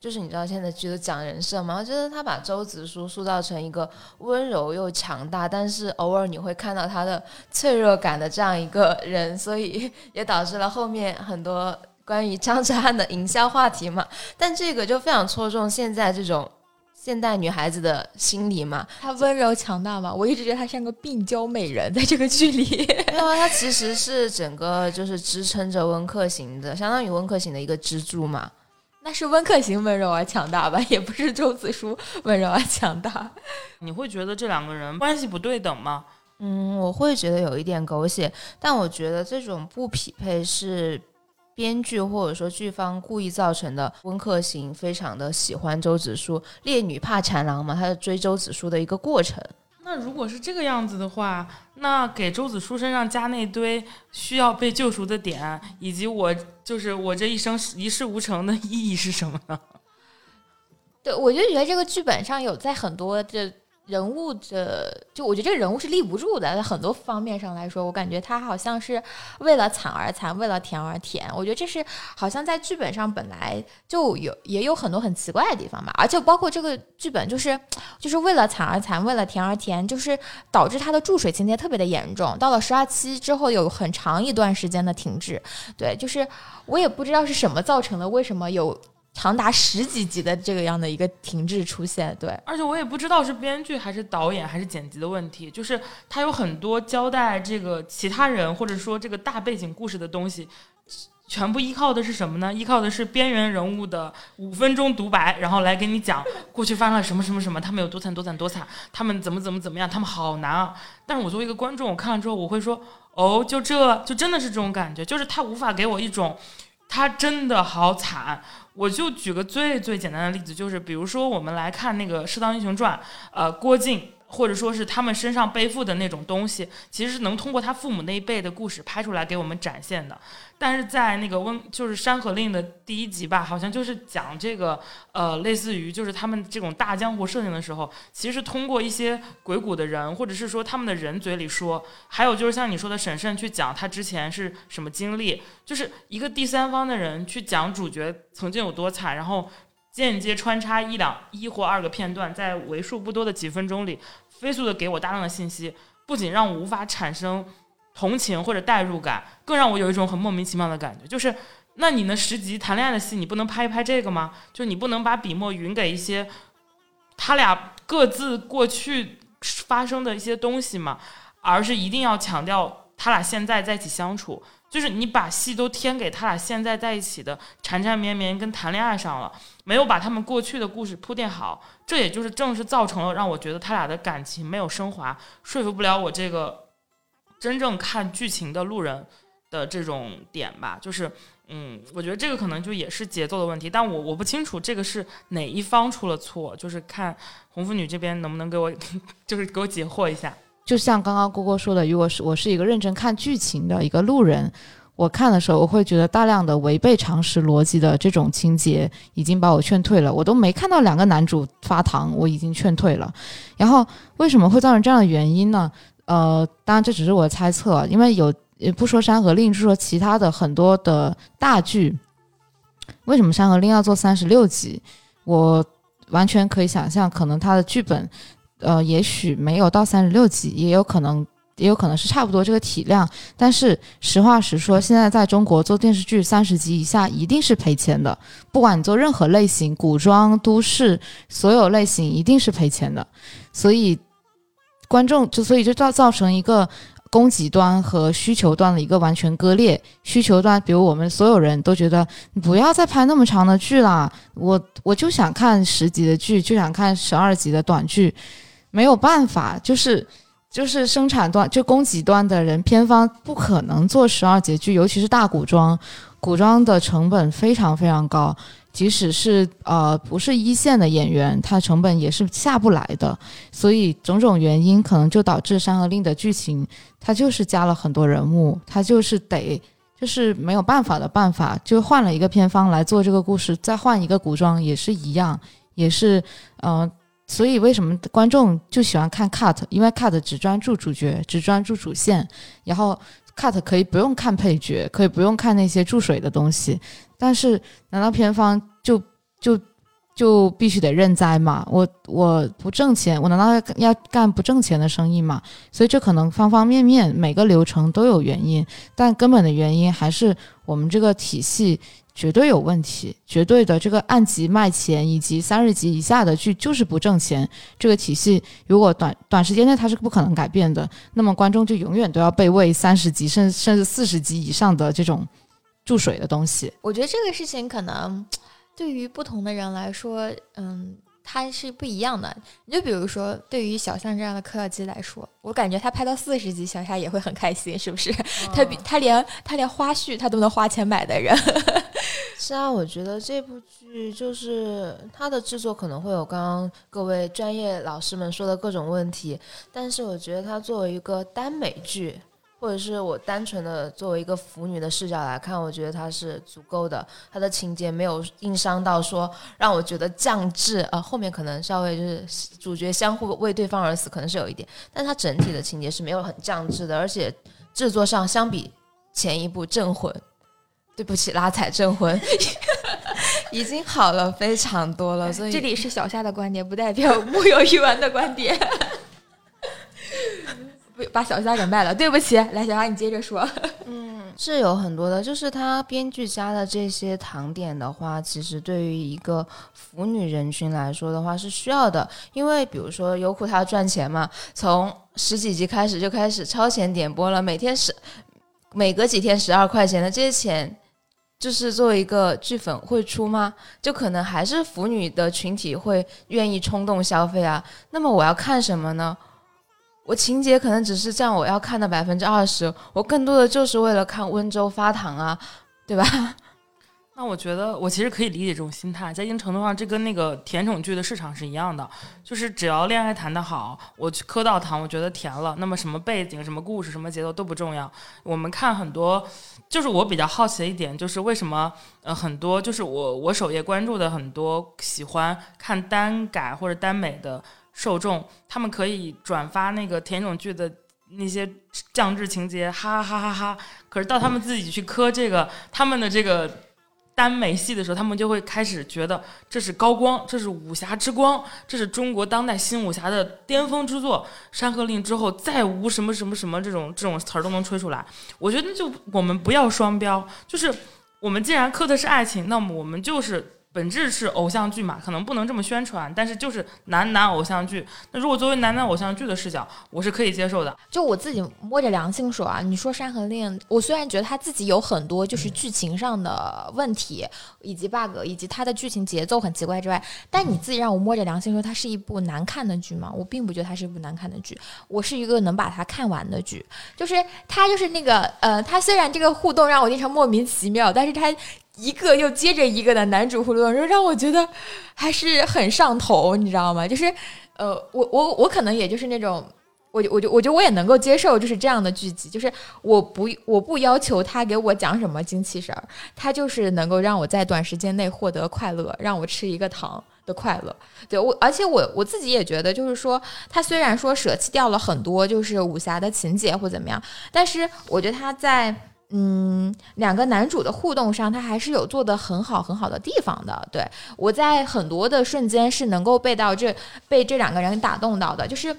就是你知道现在剧都讲人设吗？就是他把周子舒塑造成一个温柔又强大，但是偶尔你会看到他的脆弱感的这样一个人，所以也导致了后面很多关于张哲瀚的营销话题嘛。但这个就非常戳中现在这种现代女孩子的心理嘛。她温柔强大嘛？我一直觉得她像个病娇美人，在这个剧里，因为她其实是整个就是支撑着温客行的，相当于温客行的一个支柱嘛。那是温客行温柔而强大吧，也不是周子舒温柔而强大。你会觉得这两个人关系不对等吗？嗯，我会觉得有一点狗血，但我觉得这种不匹配是编剧或者说剧方故意造成的。温客行非常的喜欢周子舒，烈女怕缠郎嘛，他是追周子舒的一个过程。那如果是这个样子的话，那给周子舒身上加那堆需要被救赎的点，以及我就是我这一生一事无成的意义是什么呢？*laughs* 对，我就觉得这个剧本上有在很多这。人物的，就我觉得这个人物是立不住的，在很多方面上来说，我感觉他好像是为了惨而惨，为了甜而甜。我觉得这是好像在剧本上本来就有也有很多很奇怪的地方吧，而且包括这个剧本就是就是为了惨而惨，为了甜而甜，就是导致他的注水情节特别的严重。到了十二期之后，有很长一段时间的停滞。对，就是我也不知道是什么造成的，为什么有。长达十几集的这个样的一个停滞出现，对，而且我也不知道是编剧还是导演还是剪辑的问题，就是他有很多交代这个其他人或者说这个大背景故事的东西，全部依靠的是什么呢？依靠的是边缘人物的五分钟独白，然后来给你讲过去发生了什么什么什么，他们有多惨多惨多惨，他们怎么怎么怎么样，他们好难啊！但是我作为一个观众，我看了之后，我会说，哦，就这就真的是这种感觉，就是他无法给我一种。他真的好惨，我就举个最最简单的例子，就是比如说我们来看那个《射雕英雄传》，呃，郭靖。或者说是他们身上背负的那种东西，其实是能通过他父母那一辈的故事拍出来给我们展现的。但是在那个温，就是《山河令》的第一集吧，好像就是讲这个，呃，类似于就是他们这种大江湖设定的时候，其实通过一些鬼谷的人，或者是说他们的人嘴里说，还有就是像你说的审慎去讲他之前是什么经历，就是一个第三方的人去讲主角曾经有多惨，然后。间接穿插一两一或二个片段，在为数不多的几分钟里，飞速的给我大量的信息，不仅让我无法产生同情或者代入感，更让我有一种很莫名其妙的感觉，就是，那你那十集谈恋爱的戏，你不能拍一拍这个吗？就你不能把笔墨匀给一些他俩各自过去发生的一些东西吗？而是一定要强调他俩现在在一起相处。就是你把戏都添给他俩现在在一起的缠缠绵绵跟谈恋爱上了，没有把他们过去的故事铺垫好，这也就是正是造成了让我觉得他俩的感情没有升华，说服不了我这个真正看剧情的路人的这种点吧。就是，嗯，我觉得这个可能就也是节奏的问题，但我我不清楚这个是哪一方出了错，就是看红妇女这边能不能给我，*laughs* 就是给我解惑一下。就像刚刚郭郭说的，如果是我是一个认真看剧情的一个路人，我看的时候，我会觉得大量的违背常识逻辑的这种情节已经把我劝退了。我都没看到两个男主发糖，我已经劝退了。然后为什么会造成这样的原因呢？呃，当然这只是我的猜测，因为有不说《山河令》，就说其他的很多的大剧，为什么《山河令》要做三十六集？我完全可以想象，可能他的剧本，呃，也许没有到三十六集，也有可能。也有可能是差不多这个体量，但是实话实说，现在在中国做电视剧三十集以下一定是赔钱的，不管你做任何类型，古装、都市，所有类型一定是赔钱的。所以观众就所以就造造成一个供给端和需求端的一个完全割裂。需求端，比如我们所有人都觉得你不要再拍那么长的剧啦，我我就想看十集的剧，就想看十二集的短剧，没有办法，就是。就是生产端，就供给端的人，片方不可能做十二节剧，尤其是大古装，古装的成本非常非常高，即使是呃不是一线的演员，他成本也是下不来的。所以种种原因，可能就导致《山河令》的剧情，它就是加了很多人物，它就是得就是没有办法的办法，就换了一个片方来做这个故事，再换一个古装也是一样，也是嗯。所以，为什么观众就喜欢看 cut？因为 cut 只专注主角，只专注主线，然后 cut 可以不用看配角，可以不用看那些注水的东西。但是，难道片方就就就必须得认栽吗？我我不挣钱，我难道要要干不挣钱的生意吗？所以，这可能方方面面每个流程都有原因，但根本的原因还是我们这个体系。绝对有问题，绝对的这个按集卖钱以及三十集以下的剧就是不挣钱。这个体系如果短短时间内它是不可能改变的，那么观众就永远都要被喂三十集甚甚至四十集以上的这种注水的东西。我觉得这个事情可能对于不同的人来说，嗯。它是不一样的，你就比如说，对于小象这样的嗑药机来说，我感觉他拍到四十集，小夏也会很开心，是不是？他比他连他连花絮他都能花钱买的人。*laughs* 是啊，我觉得这部剧就是它的制作可能会有刚刚各位专业老师们说的各种问题，但是我觉得它作为一个耽美剧。或者是我单纯的作为一个腐女的视角来看，我觉得它是足够的，它的情节没有硬伤到说让我觉得降智啊，后面可能稍微就是主角相互为对方而死，可能是有一点，但它整体的情节是没有很降智的，而且制作上相比前一部《镇魂》，对不起，拉踩《镇魂》*laughs* 已经好了非常多了，所以这里是小夏的观点，不代表木有鱼丸的观点。把小虾给卖了，对不起，来小虾你接着说。*laughs* 嗯，是有很多的，就是他编剧加的这些糖点的话，其实对于一个腐女人群来说的话是需要的，因为比如说优酷它赚钱嘛，从十几集开始就开始超前点播了，每天十每隔几天十二块钱的这些钱，就是作为一个剧粉会出吗？就可能还是腐女的群体会愿意冲动消费啊。那么我要看什么呢？我情节可能只是占我要看的百分之二十，我更多的就是为了看温州发糖啊，对吧？*laughs* 那我觉得我其实可以理解这种心态，在一定程度上，这跟那个甜宠剧的市场是一样的，就是只要恋爱谈得好，我去磕到糖，我觉得甜了，那么什么背景、什么故事、什么节奏都不重要。我们看很多，就是我比较好奇的一点，就是为什么呃很多就是我我首页关注的很多喜欢看单改或者耽美的。受众他们可以转发那个甜宠剧的那些 *laughs* 降智情节，哈哈哈哈哈。可是到他们自己去磕这个他们的这个耽美戏的时候，他们就会开始觉得这是高光，这是武侠之光，这是中国当代新武侠的巅峰之作。《山河令》之后再无什么什么什么这种这种词儿都能吹出来。我觉得就我们不要双标，就是我们既然磕的是爱情，那么我们就是。本质是偶像剧嘛，可能不能这么宣传，但是就是男男偶像剧。那如果作为男男偶像剧的视角，我是可以接受的。就我自己摸着良心说啊，你说《山河令》，我虽然觉得他自己有很多就是剧情上的问题，以及 bug，以及他的剧情节奏很奇怪之外，但你自己让我摸着良心说，它是一部难看的剧吗？我并不觉得它是一部难看的剧，我是一个能把它看完的剧。就是它就是那个呃，它虽然这个互动让我经常莫名其妙，但是它。一个又接着一个的男主互动，就让我觉得还是很上头，你知道吗？就是，呃，我我我可能也就是那种我就我就我觉得我也能够接受，就是这样的剧集，就是我不我不要求他给我讲什么精气神儿，他就是能够让我在短时间内获得快乐，让我吃一个糖的快乐。对我，而且我我自己也觉得，就是说他虽然说舍弃掉了很多就是武侠的情节或怎么样，但是我觉得他在。嗯，两个男主的互动上，他还是有做的很好很好的地方的。对我在很多的瞬间是能够被到这被这两个人打动到的，就是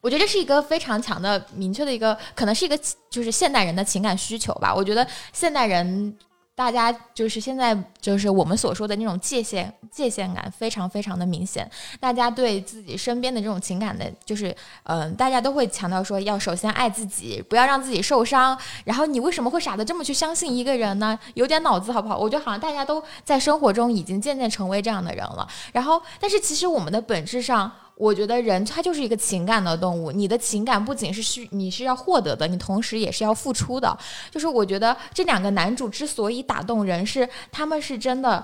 我觉得这是一个非常强的明确的一个，可能是一个就是现代人的情感需求吧。我觉得现代人。大家就是现在就是我们所说的那种界限界限感非常非常的明显，大家对自己身边的这种情感的，就是嗯，大家都会强调说要首先爱自己，不要让自己受伤。然后你为什么会傻的这么去相信一个人呢？有点脑子好不好？我觉得好像大家都在生活中已经渐渐成为这样的人了。然后，但是其实我们的本质上。我觉得人他就是一个情感的动物，你的情感不仅是需你是要获得的，你同时也是要付出的。就是我觉得这两个男主之所以打动人，是他们是真的。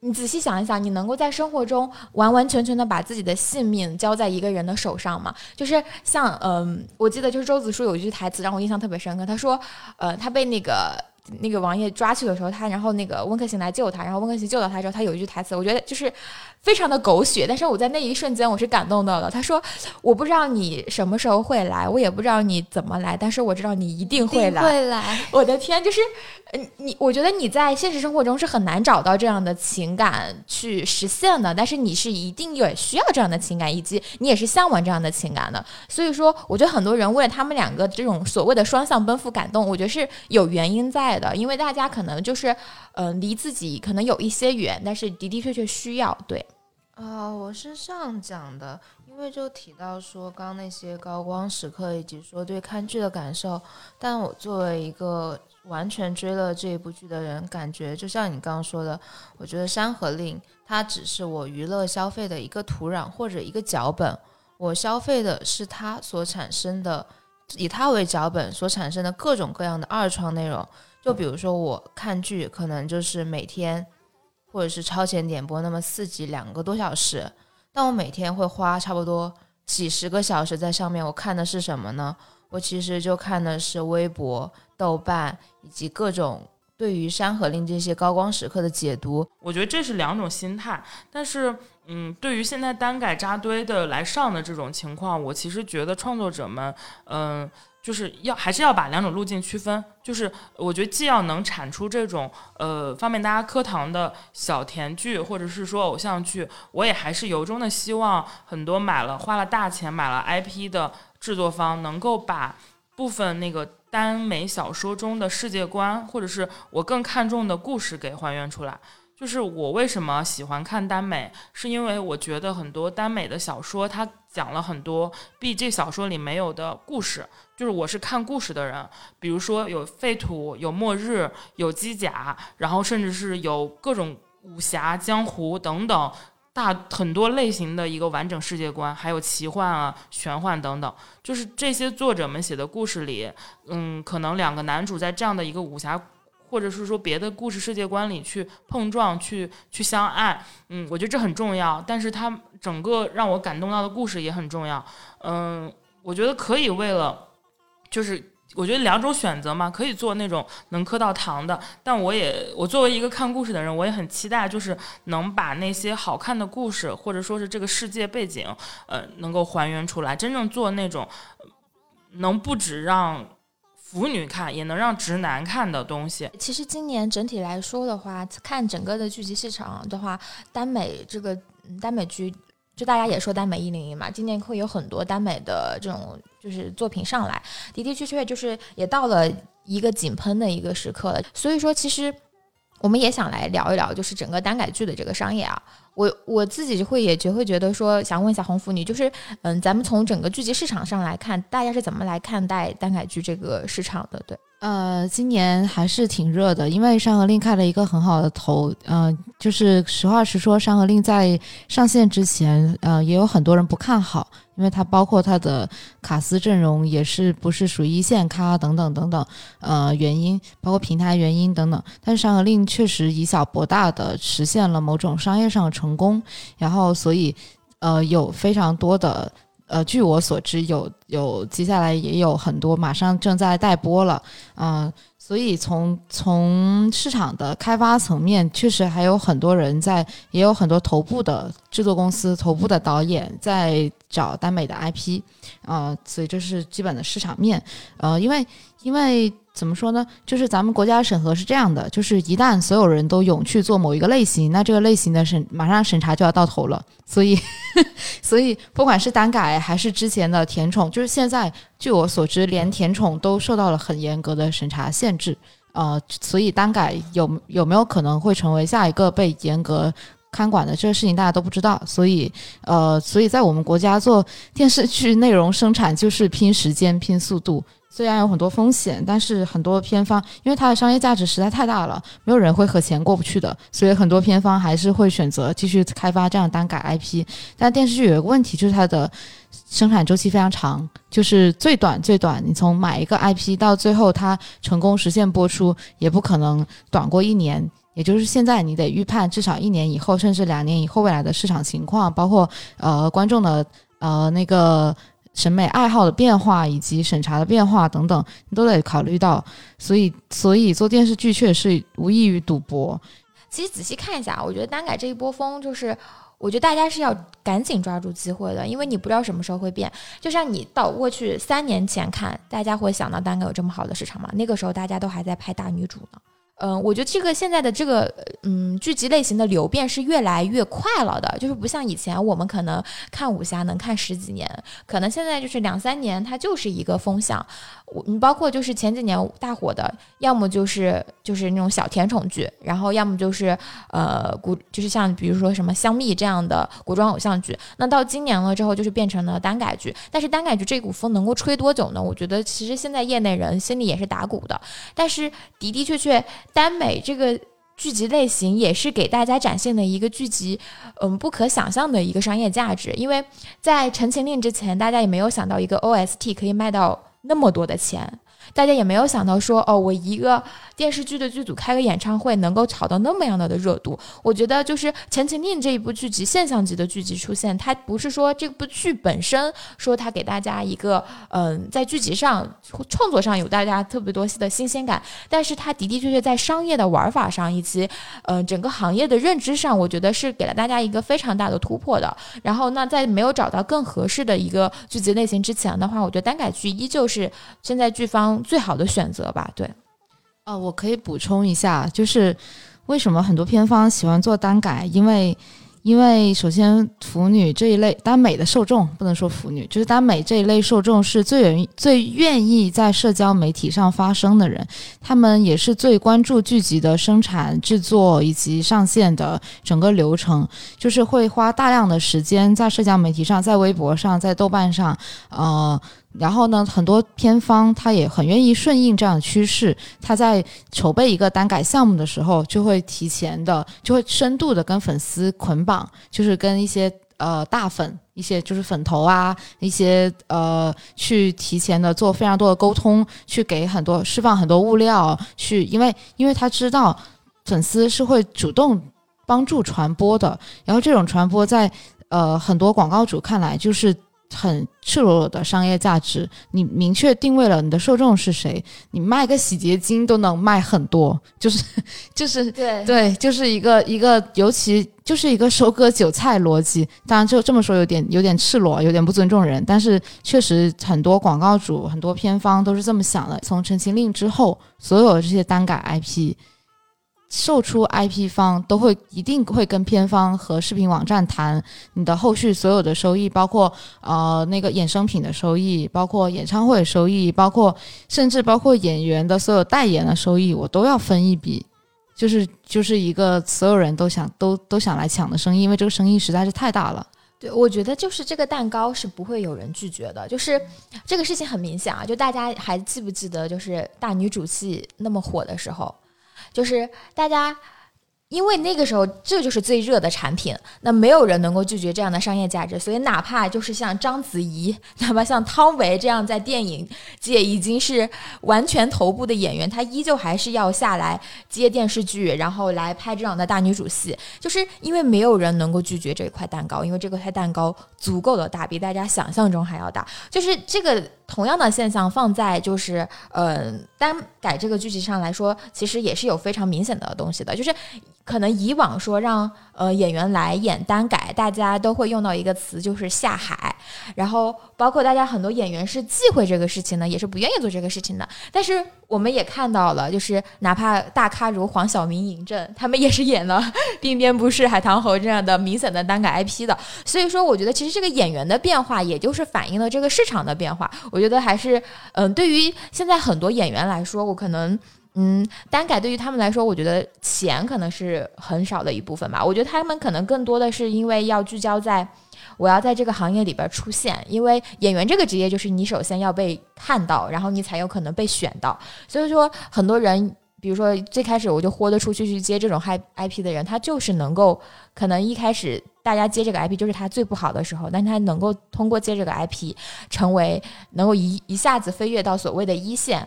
你仔细想一想，你能够在生活中完完全全的把自己的性命交在一个人的手上吗？就是像嗯，我记得就是周子舒有一句台词让我印象特别深刻，他说，呃，他被那个那个王爷抓去的时候，他然后那个温客行来救他，然后温客行救到他之后，他有一句台词，我觉得就是。非常的狗血，但是我在那一瞬间我是感动到了。他说：“我不知道你什么时候会来，我也不知道你怎么来，但是我知道你一定会来。”会来。我的天，就是，嗯，你，我觉得你在现实生活中是很难找到这样的情感去实现的，但是你是一定也需要这样的情感，以及你也是向往这样的情感的。所以说，我觉得很多人为了他们两个这种所谓的双向奔赴感动，我觉得是有原因在的，因为大家可能就是，嗯，离自己可能有一些远，但是的的确确需要对。啊，我是这样讲的，因为就提到说刚刚那些高光时刻，以及说对看剧的感受。但我作为一个完全追了这一部剧的人，感觉就像你刚刚说的，我觉得《山河令》它只是我娱乐消费的一个土壤或者一个脚本，我消费的是它所产生的，以它为脚本所产生的各种各样的二创内容。就比如说我看剧，可能就是每天。或者是超前点播，那么四集两个多小时，但我每天会花差不多几十个小时在上面。我看的是什么呢？我其实就看的是微博、豆瓣以及各种对于《山河令》这些高光时刻的解读。我觉得这是两种心态，但是，嗯，对于现在单改扎堆的来上的这种情况，我其实觉得创作者们，嗯。就是要还是要把两种路径区分，就是我觉得既要能产出这种呃方便大家磕糖的小甜剧，或者是说偶像剧，我也还是由衷的希望很多买了花了大钱买了 IP 的制作方能够把部分那个耽美小说中的世界观，或者是我更看重的故事给还原出来。就是我为什么喜欢看耽美，是因为我觉得很多耽美的小说，它讲了很多 B G 小说里没有的故事。就是我是看故事的人，比如说有废土、有末日、有机甲，然后甚至是有各种武侠、江湖等等大很多类型的一个完整世界观，还有奇幻啊、玄幻等等。就是这些作者们写的故事里，嗯，可能两个男主在这样的一个武侠。或者是说别的故事世界观里去碰撞、去去相爱，嗯，我觉得这很重要。但是他整个让我感动到的故事也很重要，嗯，我觉得可以为了，就是我觉得两种选择嘛，可以做那种能磕到糖的。但我也我作为一个看故事的人，我也很期待，就是能把那些好看的故事，或者说是这个世界背景，呃，能够还原出来，真正做那种能不止让。腐女看也能让直男看的东西。其实今年整体来说的话，看整个的剧集市场的话，耽美这个耽美剧，就大家也说耽美一零一嘛，今年会有很多耽美的这种就是作品上来，的的确确就是也到了一个井喷的一个时刻了。所以说，其实我们也想来聊一聊，就是整个耽改剧的这个商业啊。我我自己会也就会觉得说，想问一下红福，你就是，嗯，咱们从整个剧集市场上来看，大家是怎么来看待耽改剧这个市场的？对。呃，今年还是挺热的，因为《山河令》开了一个很好的头。嗯，就是实话实说，《山河令》在上线之前，呃，也有很多人不看好，因为它包括它的卡司阵容也是不是属于一线咖等等等等，呃，原因包括平台原因等等。但是《山河令》确实以小博大的实现了某种商业上的成功，然后所以，呃，有非常多的。呃，据我所知，有有接下来也有很多马上正在待播了，嗯、所以从从市场的开发层面，确实还有很多人在，也有很多头部的制作公司、头部的导演在找耽美的 IP，呃，所以这是基本的市场面，呃，因为因为怎么说呢？就是咱们国家审核是这样的，就是一旦所有人都涌去做某一个类型，那这个类型的审马上审查就要到头了。所以，*laughs* 所以不管是单改还是之前的甜宠，就是现在据我所知，连甜宠都受到了很严格的审查限制。呃，所以单改有有没有可能会成为下一个被严格看管的这个事情，大家都不知道。所以，呃，所以在我们国家做电视剧内容生产就是拼时间、拼速度。虽然有很多风险，但是很多片方因为它的商业价值实在太大了，没有人会和钱过不去的，所以很多片方还是会选择继续开发这样单改 IP。但电视剧有一个问题，就是它的生产周期非常长，就是最短最短，你从买一个 IP 到最后它成功实现播出，也不可能短过一年。也就是现在，你得预判至少一年以后，甚至两年以后未来的市场情况，包括呃观众的呃那个审美爱好的变化以及审查的变化等等，你都得考虑到。所以，所以做电视剧确实是无异于赌博。其实仔细看一下，我觉得单改这一波风就是。我觉得大家是要赶紧抓住机会的，因为你不知道什么时候会变。就像你倒过去三年前看，大家会想到单改有这么好的市场吗？那个时候大家都还在拍大女主呢。嗯，我觉得这个现在的这个嗯剧集类型的流变是越来越快了的，就是不像以前我们可能看武侠能看十几年，可能现在就是两三年它就是一个风向。我你包括就是前几年大火的，要么就是就是那种小甜宠剧，然后要么就是呃古就是像比如说什么香蜜这样的古装偶像剧。那到今年了之后，就是变成了单改剧。但是单改剧这股风能够吹多久呢？我觉得其实现在业内人心里也是打鼓的。但是的的确确，耽美这个。剧集类型也是给大家展现的一个剧集，嗯，不可想象的一个商业价值。因为在《陈情令》之前，大家也没有想到一个 OST 可以卖到那么多的钱。大家也没有想到说，哦，我一个电视剧的剧组开个演唱会能够炒到那么样的的热度。我觉得就是《陈情令》这一部剧集现象级的剧集出现，它不是说这部剧本身说它给大家一个嗯在剧集上创作上有大家特别多的新鲜感，但是它的的确确在商业的玩法上以及嗯整个行业的认知上，我觉得是给了大家一个非常大的突破的。然后那在没有找到更合适的一个剧集类型之前的话，我觉得单改剧依旧是现在剧方。最好的选择吧，对。哦，我可以补充一下，就是为什么很多片方喜欢做单改，因为因为首先腐女这一类耽美的受众不能说腐女，就是耽美这一类受众是最愿最愿意在社交媒体上发声的人，他们也是最关注剧集的生产、制作以及上线的整个流程，就是会花大量的时间在社交媒体上，在微博上，在豆瓣上，呃。然后呢，很多片方他也很愿意顺应这样的趋势，他在筹备一个单改项目的时候，就会提前的，就会深度的跟粉丝捆绑，就是跟一些呃大粉，一些就是粉头啊，一些呃去提前的做非常多的沟通，去给很多释放很多物料，去因为因为他知道粉丝是会主动帮助传播的，然后这种传播在呃很多广告主看来就是。很赤裸裸的商业价值，你明确定位了你的受众是谁，你卖个洗洁精都能卖很多，就是就是对对，就是一个一个，尤其就是一个收割韭菜逻辑。当然，就这么说有点有点赤裸，有点不尊重人，但是确实很多广告主、很多片方都是这么想的。从《陈情令》之后，所有这些单改 IP。售出 IP 方都会一定会跟片方和视频网站谈你的后续所有的收益，包括呃那个衍生品的收益，包括演唱会的收益，包括甚至包括演员的所有代言的收益，我都要分一笔。就是就是一个所有人都想都都想来抢的生意，因为这个生意实在是太大了。对，我觉得就是这个蛋糕是不会有人拒绝的。就是这个事情很明显啊，就大家还记不记得，就是大女主戏那么火的时候。就是大家因为那个时候这就是最热的产品，那没有人能够拒绝这样的商业价值，所以哪怕就是像章子怡，哪怕像汤唯这样在电影界已经是完全头部的演员，她依旧还是要下来接电视剧，然后来拍这样的大女主戏，就是因为没有人能够拒绝这块蛋糕，因为这块蛋糕足够的大，比大家想象中还要大，就是这个。同样的现象放在就是呃单改这个剧集上来说，其实也是有非常明显的东西的。就是可能以往说让呃演员来演单改，大家都会用到一个词，就是下海。然后包括大家很多演员是忌讳这个事情的，也是不愿意做这个事情的。但是我们也看到了，就是哪怕大咖如黄晓明、尹正，他们也是演了《鬓边不是海棠红》这样的 *laughs* 明显的单改 IP 的。所以说，我觉得其实这个演员的变化，也就是反映了这个市场的变化。我觉得还是，嗯，对于现在很多演员来说，我可能，嗯，单改对于他们来说，我觉得钱可能是很少的一部分吧。我觉得他们可能更多的是因为要聚焦在，我要在这个行业里边出现，因为演员这个职业就是你首先要被看到，然后你才有可能被选到。所以说，很多人，比如说最开始我就豁得出去去接这种 IP IP 的人，他就是能够，可能一开始。大家接这个 IP 就是他最不好的时候，但他能够通过接这个 IP，成为能够一一下子飞跃到所谓的一线。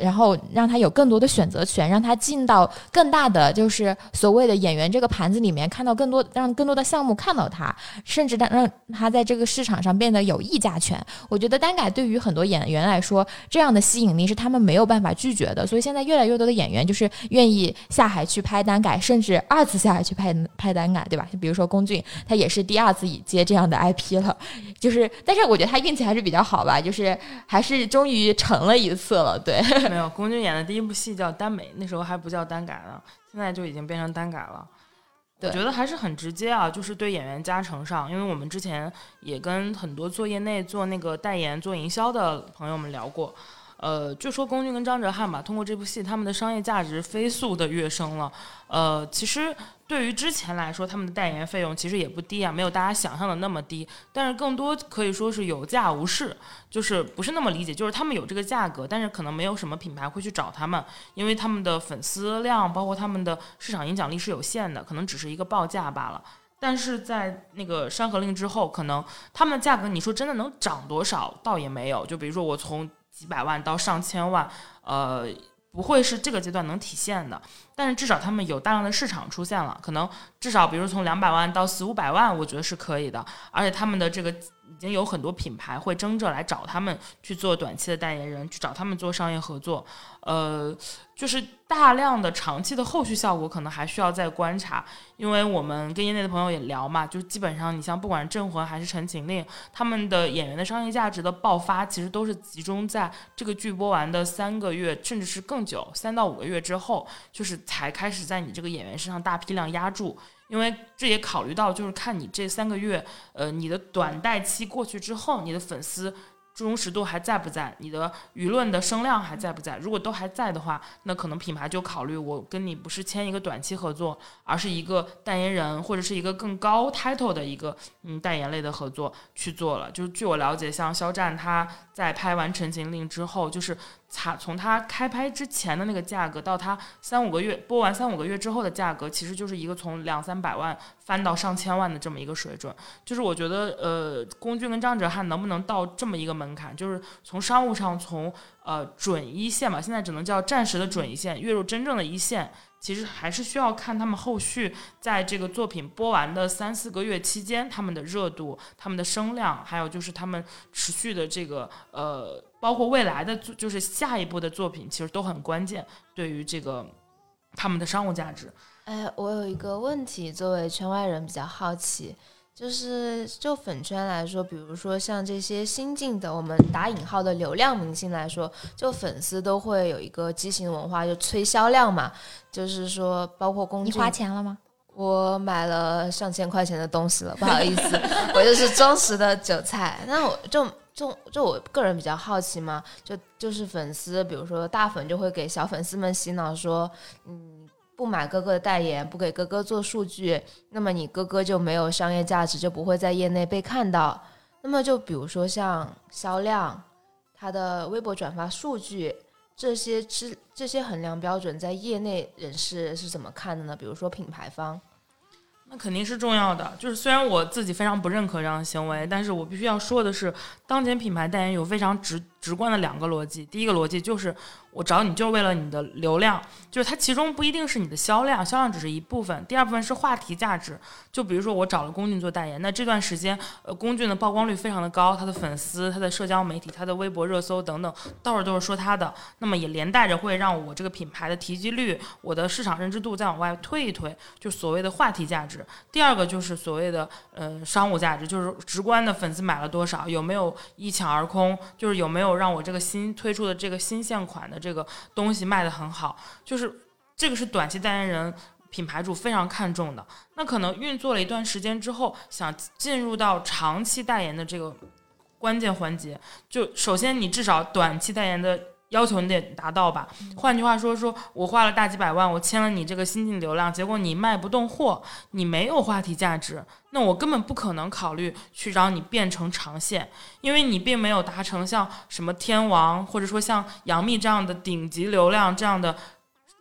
然后让他有更多的选择权，让他进到更大的就是所谓的演员这个盘子里面，看到更多，让更多的项目看到他，甚至他让他在这个市场上变得有议价权。我觉得单改对于很多演员来说，这样的吸引力是他们没有办法拒绝的。所以现在越来越多的演员就是愿意下海去拍单改，甚至二次下海去拍拍单改，对吧？就比如说龚俊，他也是第二次接这样的 IP 了，就是，但是我觉得他运气还是比较好吧，就是还是终于成了 *laughs* 一次了，对。没有，龚俊演的第一部戏叫《耽美》，那时候还不叫耽改呢，现在就已经变成耽改了。我觉得还是很直接啊，就是对演员加成上，因为我们之前也跟很多做业内做那个代言、做营销的朋友们聊过。呃，就说龚俊跟张哲瀚吧，通过这部戏，他们的商业价值飞速的跃升了。呃，其实对于之前来说，他们的代言费用其实也不低啊，没有大家想象的那么低。但是更多可以说是有价无市，就是不是那么理解，就是他们有这个价格，但是可能没有什么品牌会去找他们，因为他们的粉丝量，包括他们的市场影响力是有限的，可能只是一个报价罢了。但是在那个《山河令》之后，可能他们的价格，你说真的能涨多少，倒也没有。就比如说我从几百万到上千万，呃，不会是这个阶段能体现的，但是至少他们有大量的市场出现了，可能至少比如从两百万到四五百万，我觉得是可以的，而且他们的这个。已经有很多品牌会争着来找他们去做短期的代言人，去找他们做商业合作。呃，就是大量的长期的后续效果可能还需要再观察，因为我们跟业内的朋友也聊嘛，就基本上你像不管是镇魂还是陈情令，他们的演员的商业价值的爆发，其实都是集中在这个剧播完的三个月，甚至是更久，三到五个月之后，就是才开始在你这个演员身上大批量压注。因为这也考虑到，就是看你这三个月，呃，你的短贷期过去之后，你的粉丝。忠实度还在不在？你的舆论的声量还在不在？如果都还在的话，那可能品牌就考虑我跟你不是签一个短期合作，而是一个代言人或者是一个更高 title 的一个嗯代言类的合作去做了。就是据我了解，像肖战他在拍完《陈情令》之后，就是他从他开拍之前的那个价格到他三五个月播完三五个月之后的价格，其实就是一个从两三百万翻到上千万的这么一个水准。就是我觉得，呃，龚俊跟张哲瀚能不能到这么一个门？槛就是从商务上，从呃准一线吧，现在只能叫暂时的准一线，跃入真正的一线，其实还是需要看他们后续在这个作品播完的三四个月期间，他们的热度、他们的声量，还有就是他们持续的这个呃，包括未来的就是下一步的作品，其实都很关键，对于这个他们的商务价值。哎，我有一个问题，作为圈外人比较好奇。就是就粉圈来说，比如说像这些新进的我们打引号的流量明星来说，就粉丝都会有一个畸形文化，就催销量嘛。就是说，包括公，你花钱了吗？我买了上千块钱的东西了，不好意思，*laughs* 我就是忠实的韭菜。那我就就就我个人比较好奇嘛，就就是粉丝，比如说大粉就会给小粉丝们洗脑说，嗯。不买哥哥的代言，不给哥哥做数据，那么你哥哥就没有商业价值，就不会在业内被看到。那么就比如说像销量，他的微博转发数据，这些是这些衡量标准，在业内人士是怎么看的呢？比如说品牌方，那肯定是重要的。就是虽然我自己非常不认可这样的行为，但是我必须要说的是，当前品牌代言有非常直直观的两个逻辑。第一个逻辑就是。我找你就是为了你的流量，就是它其中不一定是你的销量，销量只是一部分。第二部分是话题价值，就比如说我找了龚俊做代言，那这段时间，呃，龚俊的曝光率非常的高，他的粉丝、他的社交媒体、他的微博热搜等等，到处都是说他的，那么也连带着会让我这个品牌的提及率、我的市场认知度再往外推一推，就所谓的话题价值。第二个就是所谓的呃商务价值，就是直观的粉丝买了多少，有没有一抢而空，就是有没有让我这个新推出的这个新线款的。这个东西卖得很好，就是这个是短期代言人品牌主非常看重的。那可能运作了一段时间之后，想进入到长期代言的这个关键环节，就首先你至少短期代言的。要求你得达到吧。换句话说，说我花了大几百万，我签了你这个新进流量，结果你卖不动货，你没有话题价值，那我根本不可能考虑去让你变成长线，因为你并没有达成像什么天王或者说像杨幂这样的顶级流量这样的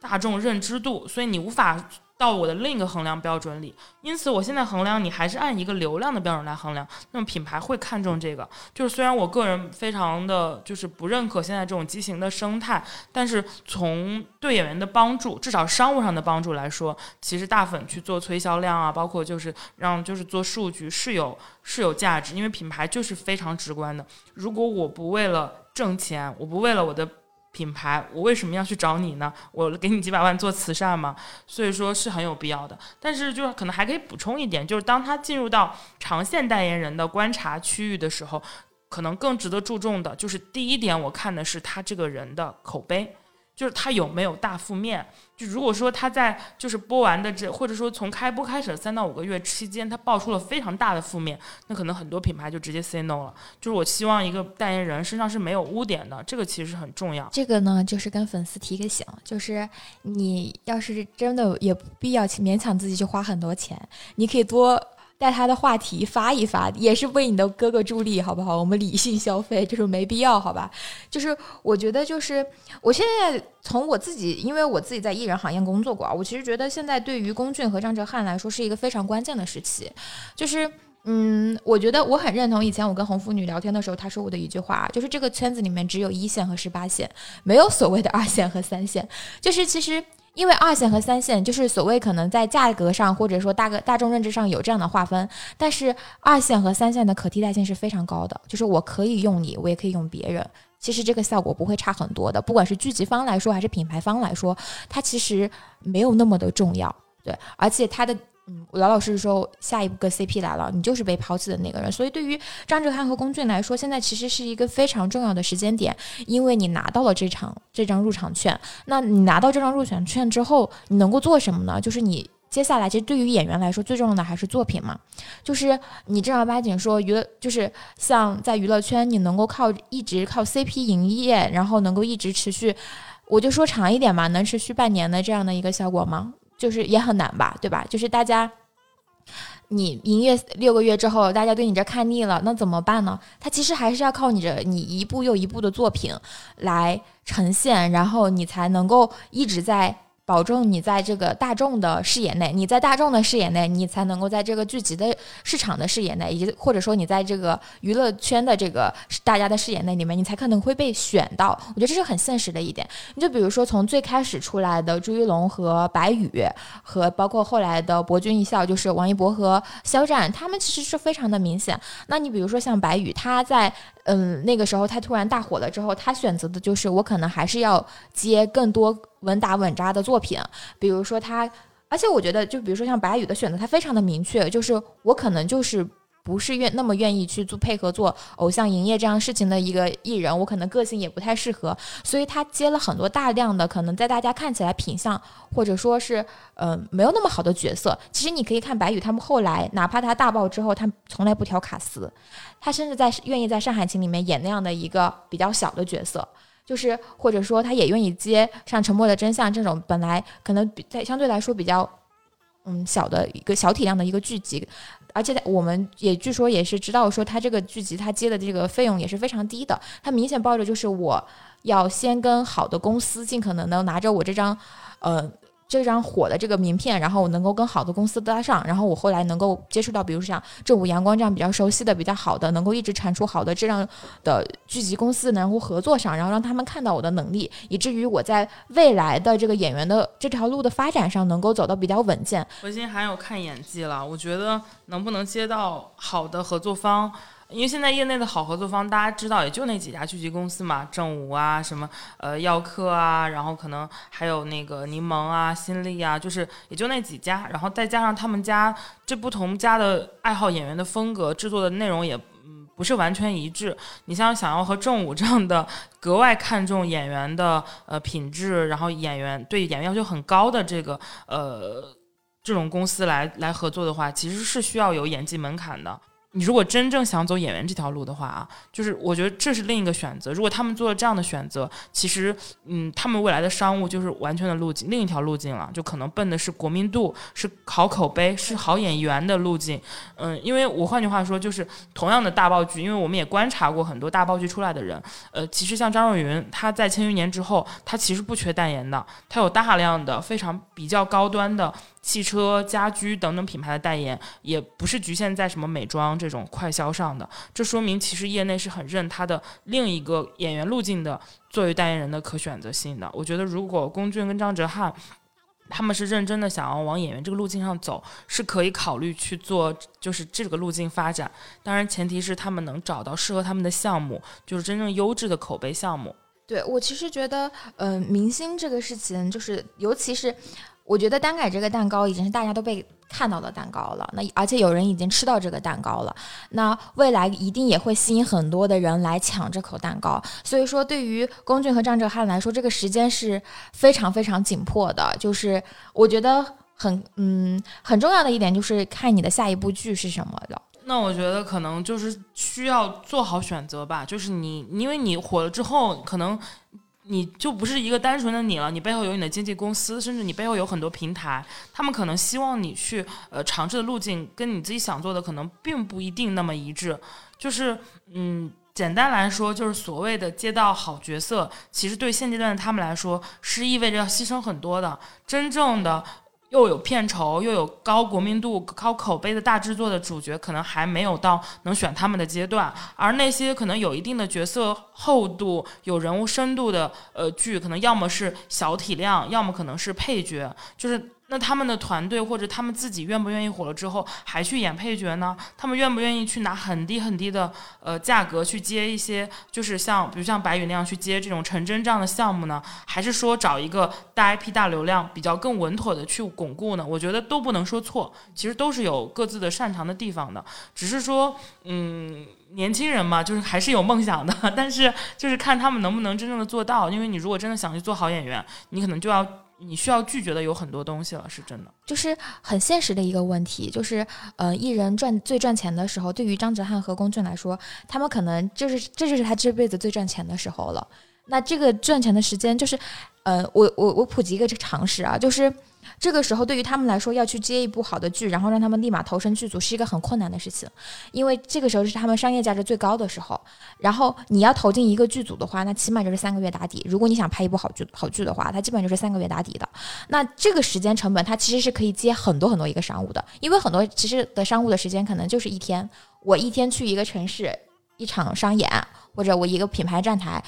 大众认知度，所以你无法。到我的另一个衡量标准里，因此我现在衡量你还是按一个流量的标准来衡量。那么品牌会看重这个，就是虽然我个人非常的就是不认可现在这种畸形的生态，但是从对演员的帮助，至少商务上的帮助来说，其实大粉去做推销量啊，包括就是让就是做数据是有是有价值，因为品牌就是非常直观的。如果我不为了挣钱，我不为了我的。品牌，我为什么要去找你呢？我给你几百万做慈善吗？所以说是很有必要的。但是就是可能还可以补充一点，就是当他进入到长线代言人的观察区域的时候，可能更值得注重的就是第一点，我看的是他这个人的口碑。就是他有没有大负面？就如果说他在就是播完的这，或者说从开播开始的三到五个月期间，他爆出了非常大的负面，那可能很多品牌就直接 say no 了。就是我希望一个代言人身上是没有污点的，这个其实很重要。这个呢，就是跟粉丝提个醒，就是你要是真的也不必要去勉强自己去花很多钱，你可以多。带他的话题发一发，也是为你的哥哥助力，好不好？我们理性消费，就是没必要，好吧？就是我觉得，就是我现在从我自己，因为我自己在艺人行业工作过啊，我其实觉得现在对于龚俊和张哲瀚来说是一个非常关键的时期。就是，嗯，我觉得我很认同以前我跟红妇女聊天的时候，她说我的一句话，就是这个圈子里面只有一线和十八线，没有所谓的二线和三线。就是其实。因为二线和三线就是所谓可能在价格上或者说大个大众认知上有这样的划分，但是二线和三线的可替代性是非常高的，就是我可以用你，我也可以用别人，其实这个效果不会差很多的，不管是聚集方来说还是品牌方来说，它其实没有那么的重要，对，而且它的。嗯，老老实实说，下一个 CP 来了，你就是被抛弃的那个人。所以对于张哲瀚和龚俊来说，现在其实是一个非常重要的时间点，因为你拿到了这场这张入场券。那你拿到这张入场券之后，你能够做什么呢？就是你接下来，其实对于演员来说，最重要的还是作品嘛。就是你正儿八经说娱乐，就是像在娱乐圈，你能够靠一直靠 CP 营业，然后能够一直持续，我就说长一点嘛，能持续半年的这样的一个效果吗？就是也很难吧，对吧？就是大家，你营业六个月之后，大家对你这看腻了，那怎么办呢？他其实还是要靠你这你一步又一步的作品来呈现，然后你才能够一直在。保证你在这个大众的视野内，你在大众的视野内，你才能够在这个聚集的市场的视野内，以及或者说你在这个娱乐圈的这个大家的视野内里面，你才可能会被选到。我觉得这是很现实的一点。你就比如说从最开始出来的朱一龙和白宇，和包括后来的博君一笑，就是王一博和肖战，他们其实是非常的明显。那你比如说像白宇，他在。嗯，那个时候他突然大火了之后，他选择的就是我可能还是要接更多稳打稳扎的作品，比如说他，而且我觉得就比如说像白宇的选择，他非常的明确，就是我可能就是。不是愿那么愿意去做配合做偶像营业这样事情的一个艺人，我可能个性也不太适合，所以他接了很多大量的可能在大家看起来品相或者说是呃没有那么好的角色。其实你可以看白宇他们后来，哪怕他大爆之后，他从来不挑卡司，他甚至在愿意在上海情里面演那样的一个比较小的角色，就是或者说他也愿意接像《沉默的真相》这种本来可能比在相对来说比较嗯小的一个小体量的一个剧集。而且我们也据说也是知道说他这个剧集他接的这个费用也是非常低的，他明显抱着就是我要先跟好的公司尽可能的拿着我这张，呃。这张火的这个名片，然后我能够跟好的公司搭上，然后我后来能够接触到，比如像正午阳光这样比较熟悉的、比较好的，能够一直产出好的质量的剧集公司，能够合作上，然后让他们看到我的能力，以至于我在未来的这个演员的这条路的发展上能够走得比较稳健。核心还有看演技了，我觉得能不能接到好的合作方。因为现在业内的好合作方，大家知道也就那几家剧集公司嘛，正午啊，什么呃耀客啊，然后可能还有那个柠檬啊、新力啊，就是也就那几家，然后再加上他们家这不同家的爱好演员的风格，制作的内容也嗯不是完全一致。你像想要和正午这样的格外看重演员的呃品质，然后演员对演员要求很高的这个呃这种公司来来合作的话，其实是需要有演技门槛的。你如果真正想走演员这条路的话啊，就是我觉得这是另一个选择。如果他们做了这样的选择，其实，嗯，他们未来的商务就是完全的路径，另一条路径了，就可能奔的是国民度，是好口碑，是好演员的路径。嗯，因为我换句话说，就是同样的大爆剧，因为我们也观察过很多大爆剧出来的人，呃，其实像张若昀，他在《千余年》之后，他其实不缺代言的，他有大量的非常比较高端的。汽车、家居等等品牌的代言，也不是局限在什么美妆这种快销上的。这说明其实业内是很认他的另一个演员路径的作为代言人的可选择性的。我觉得，如果龚俊跟张哲瀚他们是认真的想要往演员这个路径上走，是可以考虑去做，就是这个路径发展。当然，前提是他们能找到适合他们的项目，就是真正优质的口碑项目。对我其实觉得，嗯，明星这个事情，就是尤其是。我觉得单改这个蛋糕已经是大家都被看到的蛋糕了，那而且有人已经吃到这个蛋糕了，那未来一定也会吸引很多的人来抢这口蛋糕。所以说，对于龚俊和张哲瀚来说，这个时间是非常非常紧迫的。就是我觉得很嗯很重要的一点就是看你的下一部剧是什么了。那我觉得可能就是需要做好选择吧，就是你因为你火了之后可能。你就不是一个单纯的你了，你背后有你的经纪公司，甚至你背后有很多平台，他们可能希望你去呃尝试的路径跟你自己想做的可能并不一定那么一致。就是嗯，简单来说，就是所谓的接到好角色，其实对现阶段的他们来说是意味着要牺牲很多的。真正的。又有片酬，又有高国民度、高口碑的大制作的主角，可能还没有到能选他们的阶段。而那些可能有一定的角色厚度、有人物深度的呃剧，可能要么是小体量，要么可能是配角，就是。那他们的团队或者他们自己愿不愿意火了之后还去演配角呢？他们愿不愿意去拿很低很低的呃价格去接一些，就是像比如像白宇那样去接这种陈真这样的项目呢？还是说找一个大 IP 大流量比较更稳妥的去巩固呢？我觉得都不能说错，其实都是有各自的擅长的地方的，只是说嗯，年轻人嘛，就是还是有梦想的，*laughs* 但是就是看他们能不能真正的做到。因为你如果真的想去做好演员，你可能就要。你需要拒绝的有很多东西了，是真的，就是很现实的一个问题，就是呃，艺人赚最赚钱的时候，对于张哲瀚和龚俊来说，他们可能就是这就是他这辈子最赚钱的时候了。那这个赚钱的时间，就是呃，我我我普及一个常识啊，就是。这个时候，对于他们来说，要去接一部好的剧，然后让他们立马投身剧组，是一个很困难的事情，因为这个时候是他们商业价值最高的时候。然后你要投进一个剧组的话，那起码就是三个月打底。如果你想拍一部好剧好剧的话，它基本就是三个月打底的。那这个时间成本，它其实是可以接很多很多一个商务的，因为很多其实的商务的时间可能就是一天，我一天去一个城市一场商演，或者我一个品牌站台。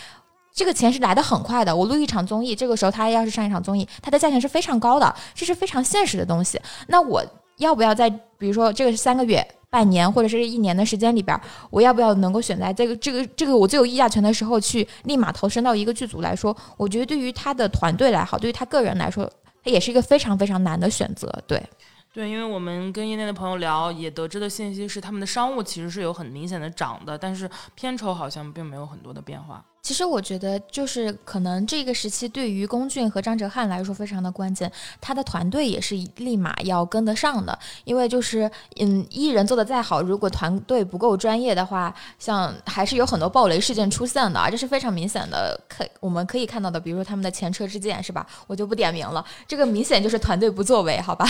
这个钱是来的很快的。我录一场综艺，这个时候他要是上一场综艺，他的价钱是非常高的，这是非常现实的东西。那我要不要在，比如说这个是三个月、半年或者是一年的时间里边，我要不要能够选在这个这个这个我最有议价权的时候去立马投身到一个剧组来说？我觉得对于他的团队来好，对于他个人来说，他也是一个非常非常难的选择。对。对，因为我们跟业内的朋友聊，也得知的信息是，他们的商务其实是有很明显的涨的，但是片酬好像并没有很多的变化。其实我觉得，就是可能这个时期对于龚俊和张哲瀚来说非常的关键，他的团队也是立马要跟得上的。因为就是，嗯，艺人做的再好，如果团队不够专业的话，像还是有很多暴雷事件出现的啊，这是非常明显的，可我们可以看到的。比如说他们的前车之鉴，是吧？我就不点名了，这个明显就是团队不作为，好吧？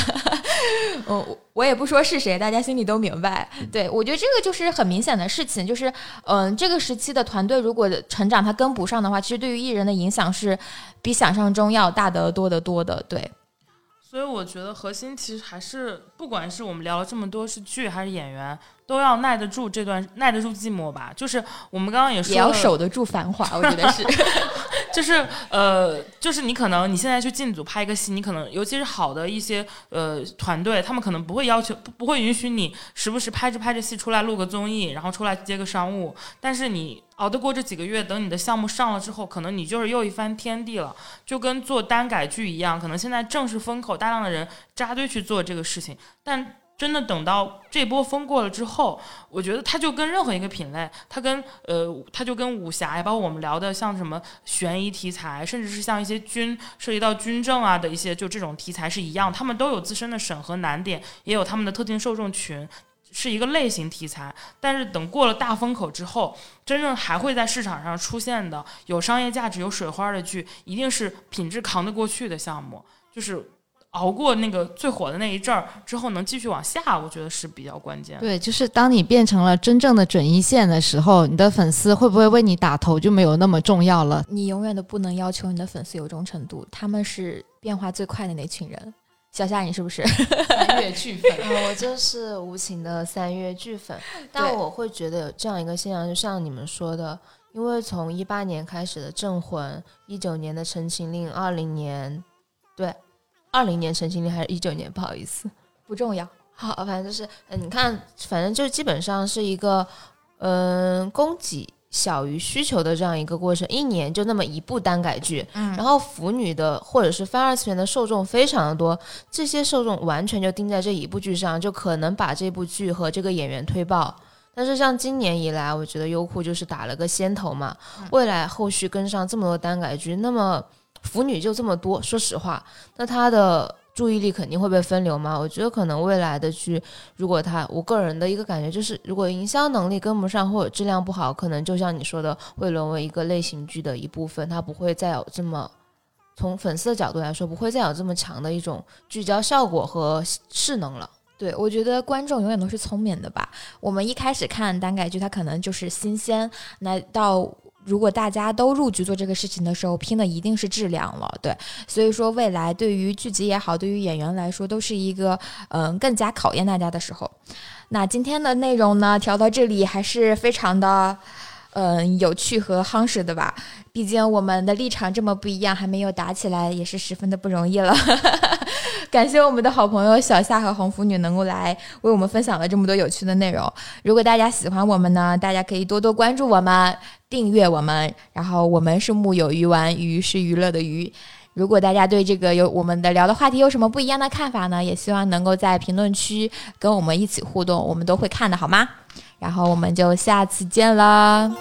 *laughs* 嗯，我也不说是谁，大家心里都明白。对我觉得这个就是很明显的事情，就是嗯，这个时期的团队如果成长他跟不上的话，其实对于艺人的影响是比想象中要大得多得多的。对。所以我觉得核心其实还是，不管是我们聊了这么多是剧还是演员，都要耐得住这段耐得住寂寞吧。就是我们刚刚也说，也要守得住繁华，我觉得是。*laughs* 就是呃，就是你可能你现在去进组拍一个戏，你可能尤其是好的一些呃团队，他们可能不会要求不不会允许你时不时拍着拍着戏出来录个综艺，然后出来接个商务。但是你熬得过这几个月，等你的项目上了之后，可能你就是又一番天地了。就跟做单改剧一样，可能现在正是风口，大量的人扎堆去做这个事情，但。真的等到这波风过了之后，我觉得它就跟任何一个品类，它跟呃，它就跟武侠呀，包括我们聊的像什么悬疑题材，甚至是像一些军涉及到军政啊的一些就这种题材是一样，他们都有自身的审核难点，也有他们的特定受众群，是一个类型题材。但是等过了大风口之后，真正还会在市场上出现的有商业价值、有水花的剧，一定是品质扛得过去的项目，就是。熬过那个最火的那一阵儿之后，能继续往下，我觉得是比较关键。对，就是当你变成了真正的准一线的时候，你的粉丝会不会为你打头就没有那么重要了。你永远都不能要求你的粉丝有忠诚度，他们是变化最快的那群人。小夏，你是不是三月剧粉？*laughs* 我就是无情的三月剧粉。但我会觉得有这样一个现象，就像你们说的，因为从一八年开始的《镇魂》，一九年的《陈情令》，二零年，对。二零年陈情令还是一九年？不好意思，不重要。好，反正就是，嗯，你看，反正就基本上是一个，嗯，供给小于需求的这样一个过程。一年就那么一部单改剧，嗯，然后腐女的或者是翻二次元的受众非常的多，这些受众完全就盯在这一部剧上，就可能把这部剧和这个演员推爆。但是像今年以来，我觉得优酷就是打了个先头嘛，未来后续跟上这么多单改剧，那么。腐女就这么多，说实话，那她的注意力肯定会被分流吗？我觉得可能未来的剧，如果他，我个人的一个感觉就是，如果营销能力跟不上或者质量不好，可能就像你说的，会沦为一个类型剧的一部分，它不会再有这么从粉丝的角度来说，不会再有这么强的一种聚焦效果和势能了。对，我觉得观众永远都是聪明的吧。我们一开始看单改剧，它可能就是新鲜，那到。如果大家都入局做这个事情的时候，拼的一定是质量了，对。所以说，未来对于剧集也好，对于演员来说，都是一个嗯更加考验大家的时候。那今天的内容呢，调到这里还是非常的嗯有趣和夯实的吧。毕竟我们的立场这么不一样，还没有打起来，也是十分的不容易了。*laughs* 感谢我们的好朋友小夏和红腐女能够来为我们分享了这么多有趣的内容。如果大家喜欢我们呢，大家可以多多关注我们，订阅我们。然后我们是木有鱼丸，鱼是娱乐的鱼。如果大家对这个有我们的聊的话题有什么不一样的看法呢，也希望能够在评论区跟我们一起互动，我们都会看的好吗？然后我们就下次见啦。